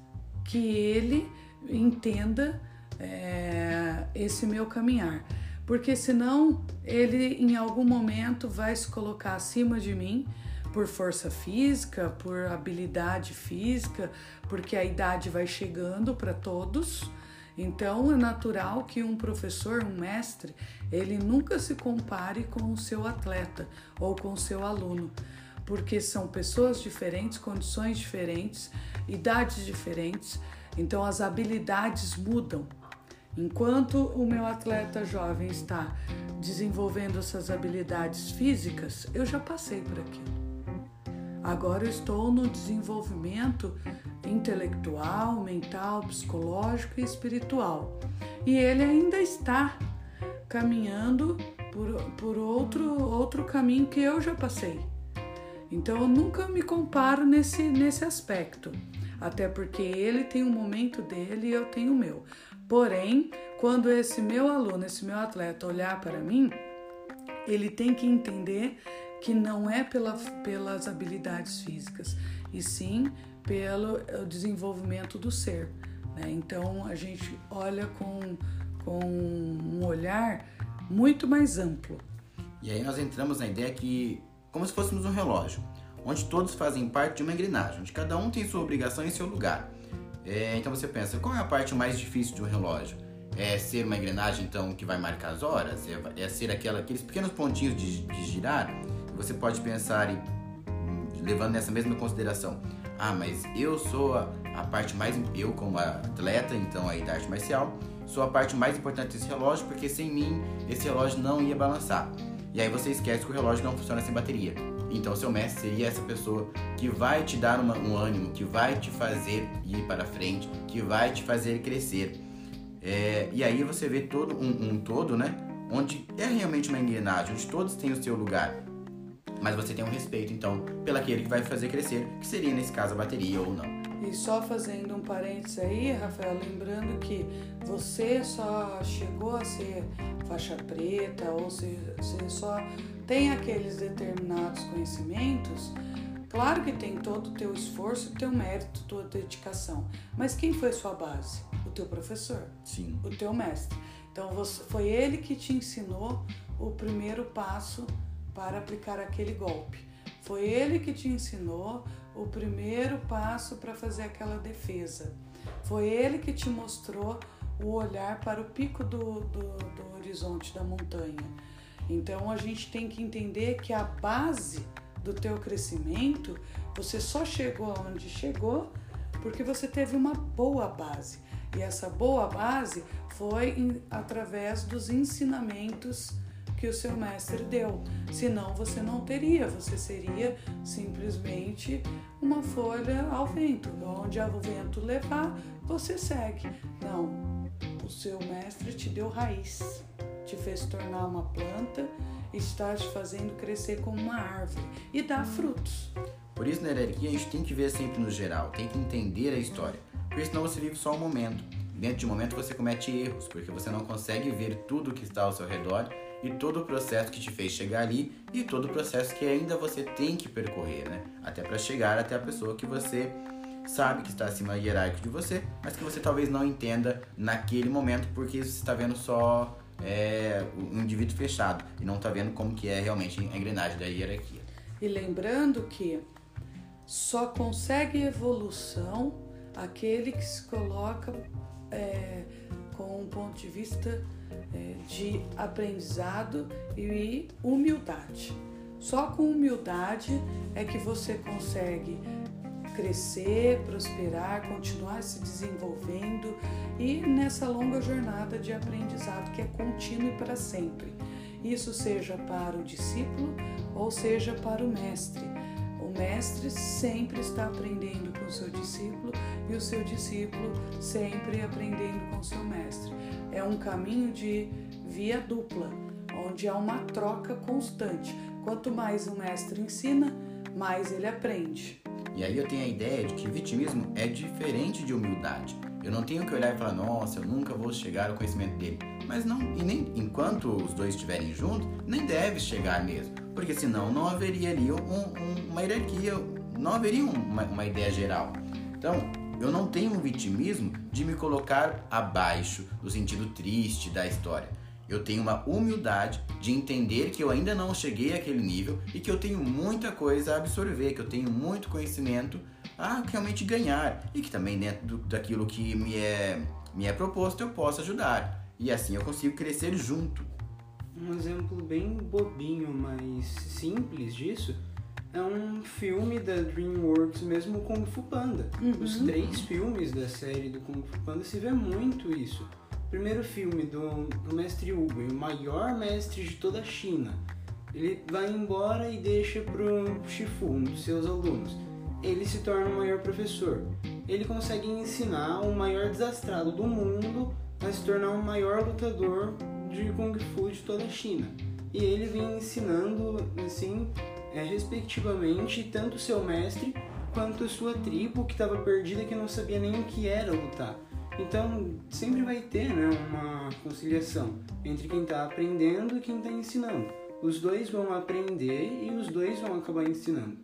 que ele entenda é, esse meu caminhar, porque senão ele em algum momento vai se colocar acima de mim por força física, por habilidade física, porque a idade vai chegando para todos. Então é natural que um professor, um mestre, ele nunca se compare com o seu atleta ou com o seu aluno, porque são pessoas diferentes, condições diferentes, idades diferentes, então as habilidades mudam. Enquanto o meu atleta jovem está desenvolvendo essas habilidades físicas, eu já passei por aquilo. Agora eu estou no desenvolvimento intelectual, mental, psicológico e espiritual. E ele ainda está caminhando por, por outro, outro caminho que eu já passei. Então eu nunca me comparo nesse, nesse aspecto. Até porque ele tem um momento dele e eu tenho o meu. Porém, quando esse meu aluno, esse meu atleta olhar para mim, ele tem que entender que não é pela, pelas habilidades físicas, e sim pelo desenvolvimento do ser. Né? Então a gente olha com, com um olhar muito mais amplo. E aí nós entramos na ideia que, como se fôssemos um relógio, onde todos fazem parte de uma engrenagem, onde cada um tem sua obrigação em seu lugar. É, então você pensa, qual é a parte mais difícil de um relógio? É ser uma engrenagem então que vai marcar as horas? É, é ser aquela, aqueles pequenos pontinhos de, de girar? Você pode pensar e levando nessa mesma consideração. Ah, mas eu sou a, a parte mais eu como atleta então aí da arte marcial sou a parte mais importante desse relógio porque sem mim esse relógio não ia balançar. E aí você esquece que o relógio não funciona sem bateria. Então seu mestre seria essa pessoa que vai te dar uma, um ânimo, que vai te fazer ir para frente, que vai te fazer crescer. É, e aí você vê todo um, um todo, né? Onde é realmente uma engrenagem, onde todos têm o seu lugar. Mas você tem um respeito, então, pelaquele que vai fazer crescer, que seria nesse caso a bateria ou não. E só fazendo um parênteses aí, Rafael, lembrando que você só chegou a ser faixa preta ou se você só tem aqueles determinados conhecimentos, claro que tem todo o teu esforço, teu mérito, tua dedicação. Mas quem foi sua base? O teu professor. Sim. O teu mestre. Então você, foi ele que te ensinou o primeiro passo para aplicar aquele golpe. Foi ele que te ensinou o primeiro passo para fazer aquela defesa. Foi ele que te mostrou o olhar para o pico do, do, do horizonte da montanha. Então a gente tem que entender que a base do teu crescimento, você só chegou aonde chegou porque você teve uma boa base. E essa boa base foi em, através dos ensinamentos que o seu mestre deu. Senão você não teria, você seria simplesmente uma folha ao vento. Onde o vento levar, você segue. Não, o seu mestre te deu raiz, te fez tornar uma planta, está te fazendo crescer como uma árvore e dar frutos. Por isso, na hierarquia, a gente tem que ver sempre no geral, tem que entender a história, porque senão você vive só um momento. Dentro de um momento você comete erros, porque você não consegue ver tudo que está ao seu redor e todo o processo que te fez chegar ali e todo o processo que ainda você tem que percorrer, né? Até para chegar até a pessoa que você sabe que está acima hierárquico de você, mas que você talvez não entenda naquele momento porque você está vendo só é, um indivíduo fechado e não está vendo como que é realmente a engrenagem da hierarquia. E lembrando que só consegue evolução aquele que se coloca é, com um ponto de vista de aprendizado e humildade. Só com humildade é que você consegue crescer, prosperar, continuar se desenvolvendo e nessa longa jornada de aprendizado que é contínuo e para sempre. Isso seja para o discípulo ou seja para o mestre. O mestre sempre está aprendendo com o seu discípulo e o seu discípulo sempre aprendendo com o seu mestre é um caminho de via dupla, onde há uma troca constante. Quanto mais o mestre ensina, mais ele aprende. E aí eu tenho a ideia de que vitimismo é diferente de humildade. Eu não tenho que olhar e falar, nossa, eu nunca vou chegar ao conhecimento dele. Mas não, e nem enquanto os dois estiverem juntos, nem deve chegar mesmo. Porque senão não haveria ali um, um, uma hierarquia, não haveria uma, uma ideia geral. Então, eu não tenho um vitimismo de me colocar abaixo no sentido triste da história. Eu tenho uma humildade de entender que eu ainda não cheguei àquele nível e que eu tenho muita coisa a absorver, que eu tenho muito conhecimento a realmente ganhar e que também dentro do, daquilo que me é, me é proposto eu posso ajudar. E assim eu consigo crescer junto. Um exemplo bem bobinho, mas simples disso é um filme da DreamWorks mesmo, Kung Fu Panda. Uhum. Os três filmes da série do Kung Fu Panda se vê muito isso. O primeiro filme do, do mestre Hugo, o maior mestre de toda a China. Ele vai embora e deixa pro Shifu, um dos seus alunos. Ele se torna o maior professor. Ele consegue ensinar o maior desastrado do mundo a se tornar o maior lutador de Kung Fu de toda a China. e ele vem ensinando, assim, é, respectivamente, tanto seu mestre quanto sua tribo que estava perdida que não sabia nem o que era lutar. Então, sempre vai ter né, uma conciliação entre quem está aprendendo e quem está ensinando. Os dois vão aprender e os dois vão acabar ensinando,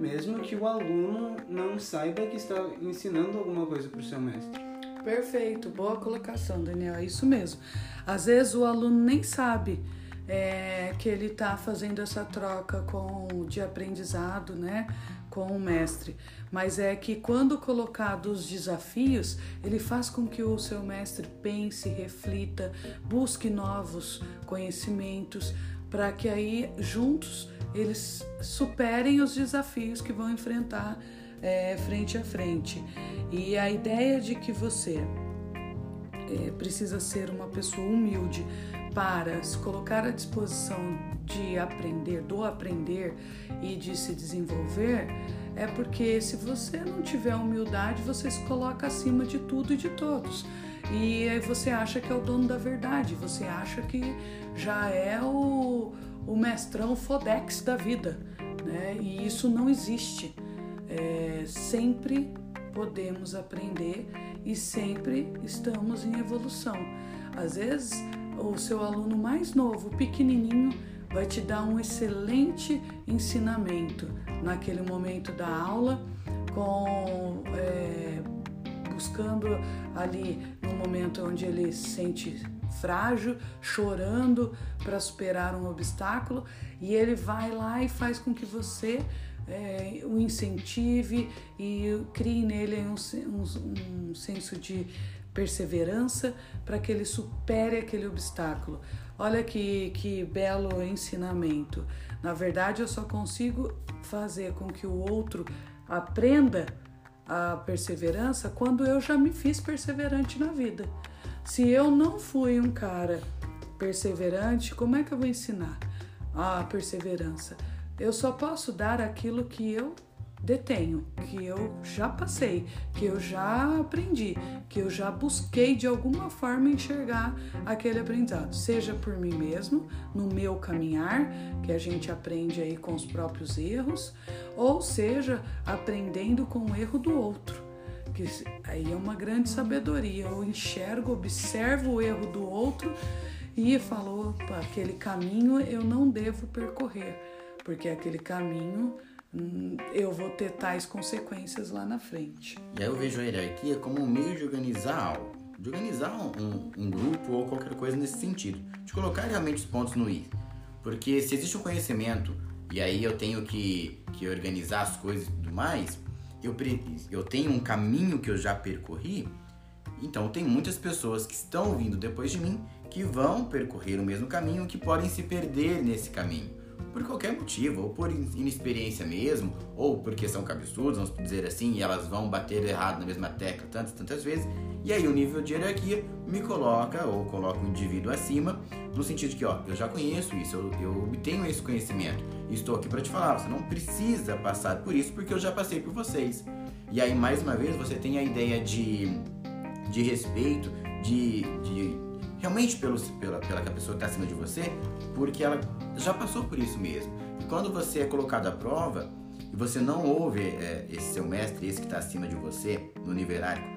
mesmo que o aluno não saiba que está ensinando alguma coisa para o seu mestre. Perfeito, boa colocação, Daniel. É isso mesmo. Às vezes o aluno nem sabe é, que ele está fazendo essa troca com de aprendizado, né, com o mestre. Mas é que quando colocado os desafios, ele faz com que o seu mestre pense, reflita, busque novos conhecimentos, para que aí juntos eles superem os desafios que vão enfrentar é, frente a frente. E a ideia de que você é, precisa ser uma pessoa humilde para se colocar à disposição de aprender, do aprender e de se desenvolver, é porque se você não tiver humildade, você se coloca acima de tudo e de todos. E aí você acha que é o dono da verdade, você acha que já é o, o mestrão Fodex da vida, né? E isso não existe. É, sempre podemos aprender e sempre estamos em evolução. Às vezes, o seu aluno mais novo, pequenininho, vai te dar um excelente ensinamento. Naquele momento da aula, com é, buscando ali no momento onde ele se sente frágil, chorando para superar um obstáculo, e ele vai lá e faz com que você é, o incentive e crie nele um, um, um senso de perseverança para que ele supere aquele obstáculo. Olha que, que belo ensinamento. Na verdade, eu só consigo fazer com que o outro aprenda a perseverança quando eu já me fiz perseverante na vida. Se eu não fui um cara perseverante, como é que eu vou ensinar a perseverança? Eu só posso dar aquilo que eu detenho, que eu já passei, que eu já aprendi, que eu já busquei de alguma forma enxergar aquele aprendizado, seja por mim mesmo, no meu caminhar, que a gente aprende aí com os próprios erros, ou seja, aprendendo com o erro do outro. Que aí é uma grande sabedoria. Eu enxergo, observo o erro do outro e falo, opa, aquele caminho eu não devo percorrer porque aquele caminho eu vou ter tais consequências lá na frente. E aí eu vejo a hierarquia como um meio de organizar algo, de organizar um, um grupo ou qualquer coisa nesse sentido, de colocar realmente os pontos no i. Porque se existe um conhecimento e aí eu tenho que, que organizar as coisas e tudo mais, eu, eu tenho um caminho que eu já percorri, então tem muitas pessoas que estão vindo depois de mim que vão percorrer o mesmo caminho que podem se perder nesse caminho por qualquer motivo, ou por inexperiência mesmo, ou porque são cabeçudos, vamos dizer assim, e elas vão bater errado na mesma tecla tantas tantas vezes, e aí o nível de hierarquia me coloca, ou coloca o indivíduo acima, no sentido de que, ó, eu já conheço isso, eu, eu obtenho esse conhecimento, e estou aqui para te falar, você não precisa passar por isso, porque eu já passei por vocês. E aí, mais uma vez, você tem a ideia de, de respeito, de, de realmente pelo, pela, pela que a pessoa está acima de você, porque ela já passou por isso mesmo. E quando você é colocado à prova e você não ouve é, esse seu mestre, esse que está acima de você, no nível hierárquico,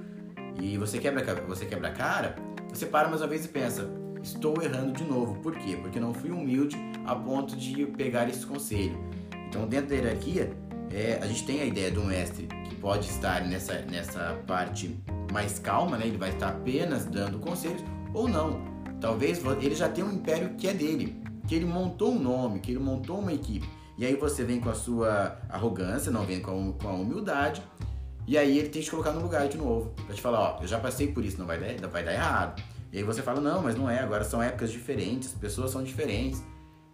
e você quebra, você quebra a cara, você para mais uma vez e pensa: estou errando de novo. Por quê? Porque não fui humilde a ponto de pegar esse conselho. Então, dentro da hierarquia, é, a gente tem a ideia do mestre que pode estar nessa, nessa parte mais calma, né? ele vai estar apenas dando conselhos, ou não. Talvez ele já tenha um império que é dele, que ele montou um nome, que ele montou uma equipe. E aí você vem com a sua arrogância, não vem com, a humildade, e aí ele tem que te colocar no lugar de novo, pra te falar, ó, eu já passei por isso, não vai dar, vai dar errado. E aí você fala, não, mas não é, agora são épocas diferentes, as pessoas são diferentes.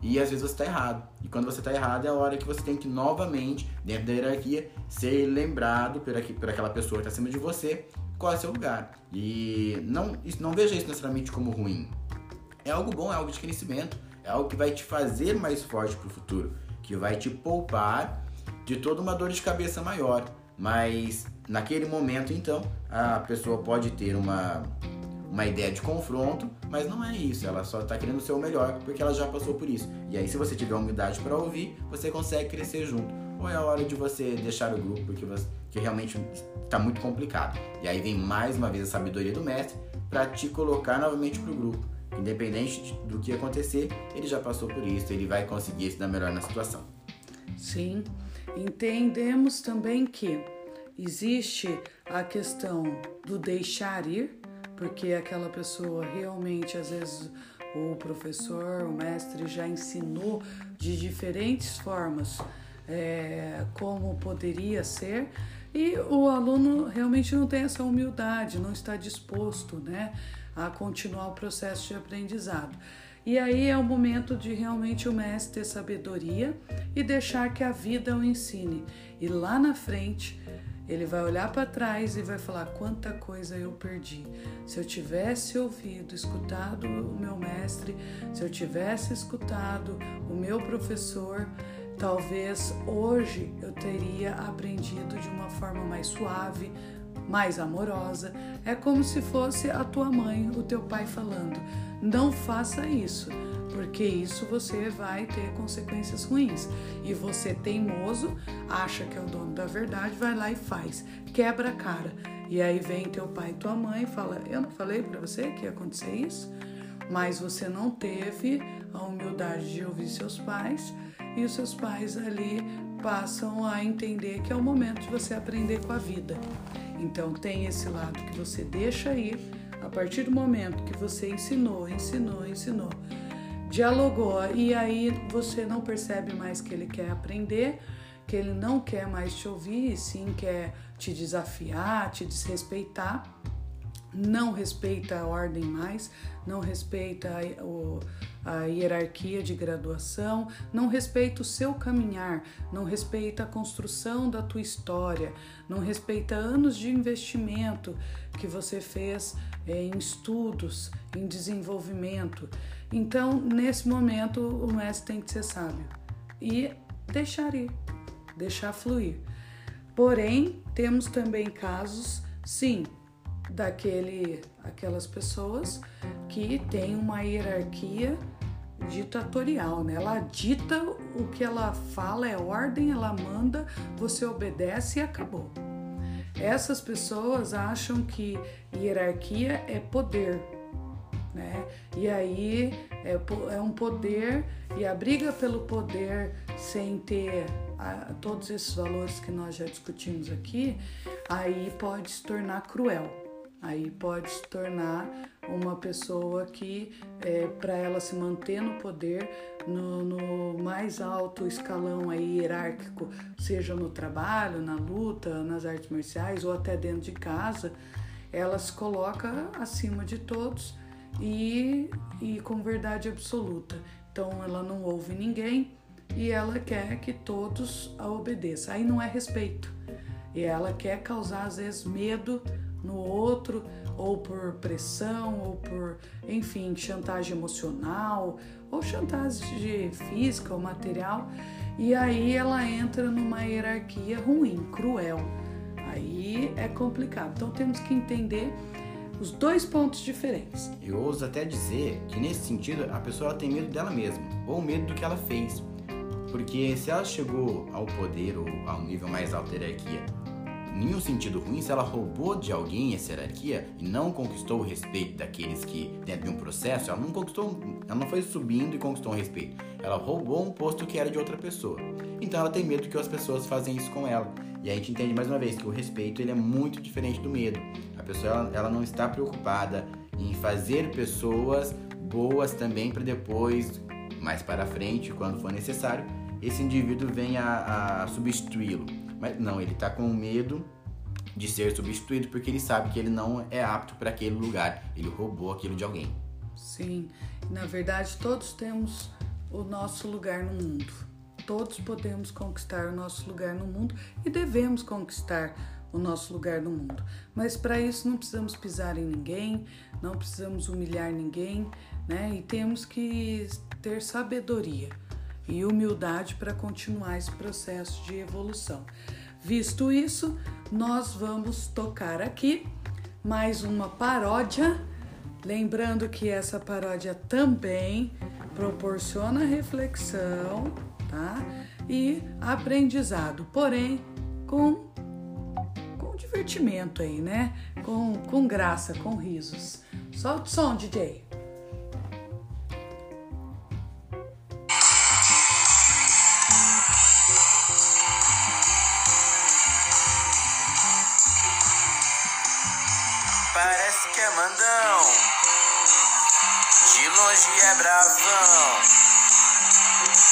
E às vezes você está errado. E quando você está errado é a hora que você tem que novamente, dentro da hierarquia, ser lembrado por, aqui, por aquela pessoa que está acima de você qual é o seu lugar. E não, não veja isso necessariamente como ruim. É algo bom, é algo de crescimento, é algo que vai te fazer mais forte para o futuro, que vai te poupar de toda uma dor de cabeça maior. Mas naquele momento, então, a pessoa pode ter uma, uma ideia de confronto, mas não é isso. Ela só tá querendo ser o melhor porque ela já passou por isso. E aí, se você tiver humildade para ouvir, você consegue crescer junto. Ou é a hora de você deixar o grupo porque você, que realmente está muito complicado. E aí vem mais uma vez a sabedoria do mestre para te colocar novamente pro grupo. Independente do que acontecer, ele já passou por isso, ele vai conseguir se dar melhor na situação. Sim, entendemos também que existe a questão do deixar ir, porque aquela pessoa realmente, às vezes, o professor, o mestre já ensinou de diferentes formas é, como poderia ser e o aluno realmente não tem essa humildade, não está disposto né, a continuar o processo de aprendizado. E aí é o momento de realmente o mestre ter sabedoria e deixar que a vida o ensine. E lá na frente, ele vai olhar para trás e vai falar quanta coisa eu perdi. Se eu tivesse ouvido, escutado o meu mestre, se eu tivesse escutado o meu professor, talvez hoje eu teria aprendido de uma forma mais suave, mais amorosa. É como se fosse a tua mãe, o teu pai falando: não faça isso, porque isso você vai ter consequências ruins. E você, teimoso, acha que é o dono da verdade, vai lá e faz, quebra a cara. E aí vem teu pai e tua mãe e fala: Eu não falei para você que ia acontecer isso? Mas você não teve a humildade de ouvir seus pais e os seus pais ali passam a entender que é o momento de você aprender com a vida. Então tem esse lado que você deixa ir a partir do momento que você ensinou, ensinou, ensinou, dialogou e aí você não percebe mais que ele quer aprender, que ele não quer mais te ouvir, e sim quer te desafiar, te desrespeitar não respeita a ordem mais, não respeita o, a, hierarquia de graduação, não respeita o seu caminhar, não respeita a construção da tua história, não respeita anos de investimento que você fez é, em estudos, em desenvolvimento. Então, nesse momento, o mestre tem que ser sábio e deixar ir, deixar fluir. Porém, temos também casos, sim, daquele aquelas pessoas que têm uma hierarquia ditatorial, né? Ela dita o que ela fala é ordem, ela manda, você obedece e acabou. Essas pessoas acham que hierarquia é poder, né? E aí é, é um poder e a briga pelo poder sem ter a, todos esses valores que nós já discutimos aqui, aí pode se tornar cruel. Aí pode se tornar uma pessoa que, é, para ela se manter no poder, no, no, mais alto escalão aí hierárquico, seja no trabalho, na luta, nas artes marciais ou até dentro de casa, ela se coloca acima de todos e, e com verdade absoluta. Então ela não ouve ninguém e ela quer que todos a obedeçam. Aí não é respeito. E ela quer causar às vezes medo no outro, ou por pressão, ou por, enfim, chantagem emocional, ou chantagem física ou material, e aí ela entra numa hierarquia ruim, cruel. Aí é complicado. Então temos que entender os dois pontos diferentes. Eu ouso até dizer que nesse sentido a pessoa tem medo dela mesma, ou medo do que ela fez. Porque se ela chegou ao poder ou ao nível mais alto da hierarquia nenhum sentido ruim se ela roubou de alguém essa hierarquia e não conquistou o respeito daqueles que dentro de um processo, ela não conquistou, ela não foi subindo e conquistou um respeito. Ela roubou um posto que era de outra pessoa. Então ela tem medo que as pessoas fazem isso com ela. E a gente entende mais uma vez que o respeito ele é muito diferente do medo. A pessoa ela, ela não está preocupada em fazer pessoas boas também para depois, mais para frente, quando for necessário, esse indivíduo venha a, a substituí-lo. Mas não, ele está com medo de ser substituído porque ele sabe que ele não é apto para aquele lugar. Ele roubou aquilo de alguém. Sim, na verdade todos temos o nosso lugar no mundo. Todos podemos conquistar o nosso lugar no mundo e devemos conquistar o nosso lugar no mundo. Mas para isso não precisamos pisar em ninguém, não precisamos humilhar ninguém, né? E temos que ter sabedoria e humildade para continuar esse processo de evolução. Visto isso, nós vamos tocar aqui mais uma paródia Lembrando que essa paródia também proporciona reflexão, tá? E aprendizado, porém com, com divertimento aí, né? Com, com graça, com risos. Solta o som, DJ.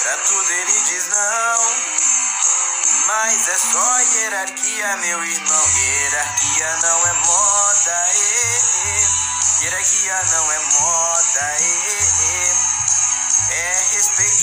Pra tudo ele diz não, mas é só hierarquia, meu irmão. Hierarquia não é moda, ê, ê. hierarquia não é moda. Ê, ê. É respeito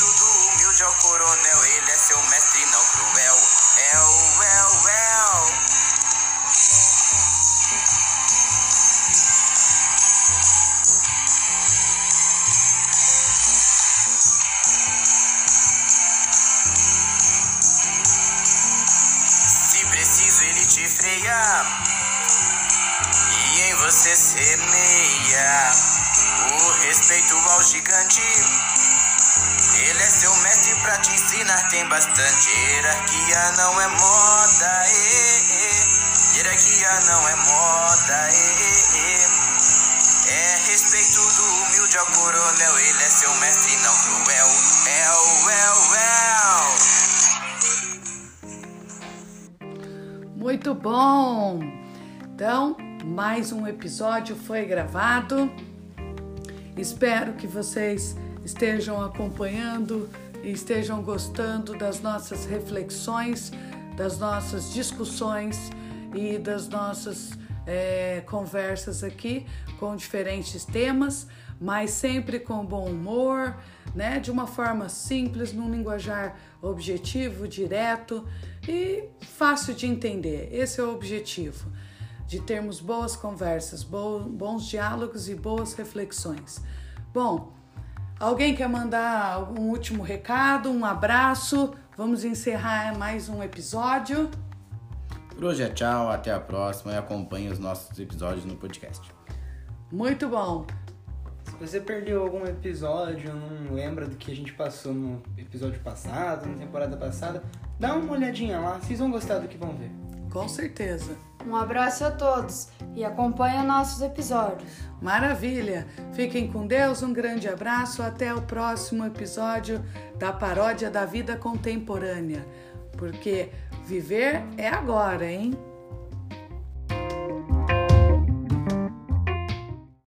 você semeia o respeito ao gigante. Ele é seu mestre pra te ensinar, tem bastante. Hierarquia não é moda, ê, ê. hierarquia não é moda. Ê. É respeito do humilde ao coronel, ele é seu mestre não cruel. É o, é o, é. Muito bom! Então, mais um episódio foi gravado. Espero que vocês estejam acompanhando e estejam gostando das nossas reflexões, das nossas discussões e das nossas é, conversas aqui com diferentes temas, mas sempre com bom humor, né? De uma forma simples, num linguajar objetivo, direto e fácil de entender. Esse é o objetivo, de termos boas conversas, bons diálogos e boas reflexões. Bom, alguém quer mandar um último recado, um abraço? Vamos encerrar mais um episódio. Por hoje é tchau, até a próxima e acompanhe os nossos episódios no podcast. Muito bom. Se você perdeu algum episódio, não lembra do que a gente passou no episódio passado, na temporada passada, dá uma olhadinha lá, vocês vão gostar do que vão ver. Com certeza. Um abraço a todos e acompanhe nossos episódios. Maravilha! Fiquem com Deus, um grande abraço. Até o próximo episódio da Paródia da Vida Contemporânea. Porque viver é agora, hein?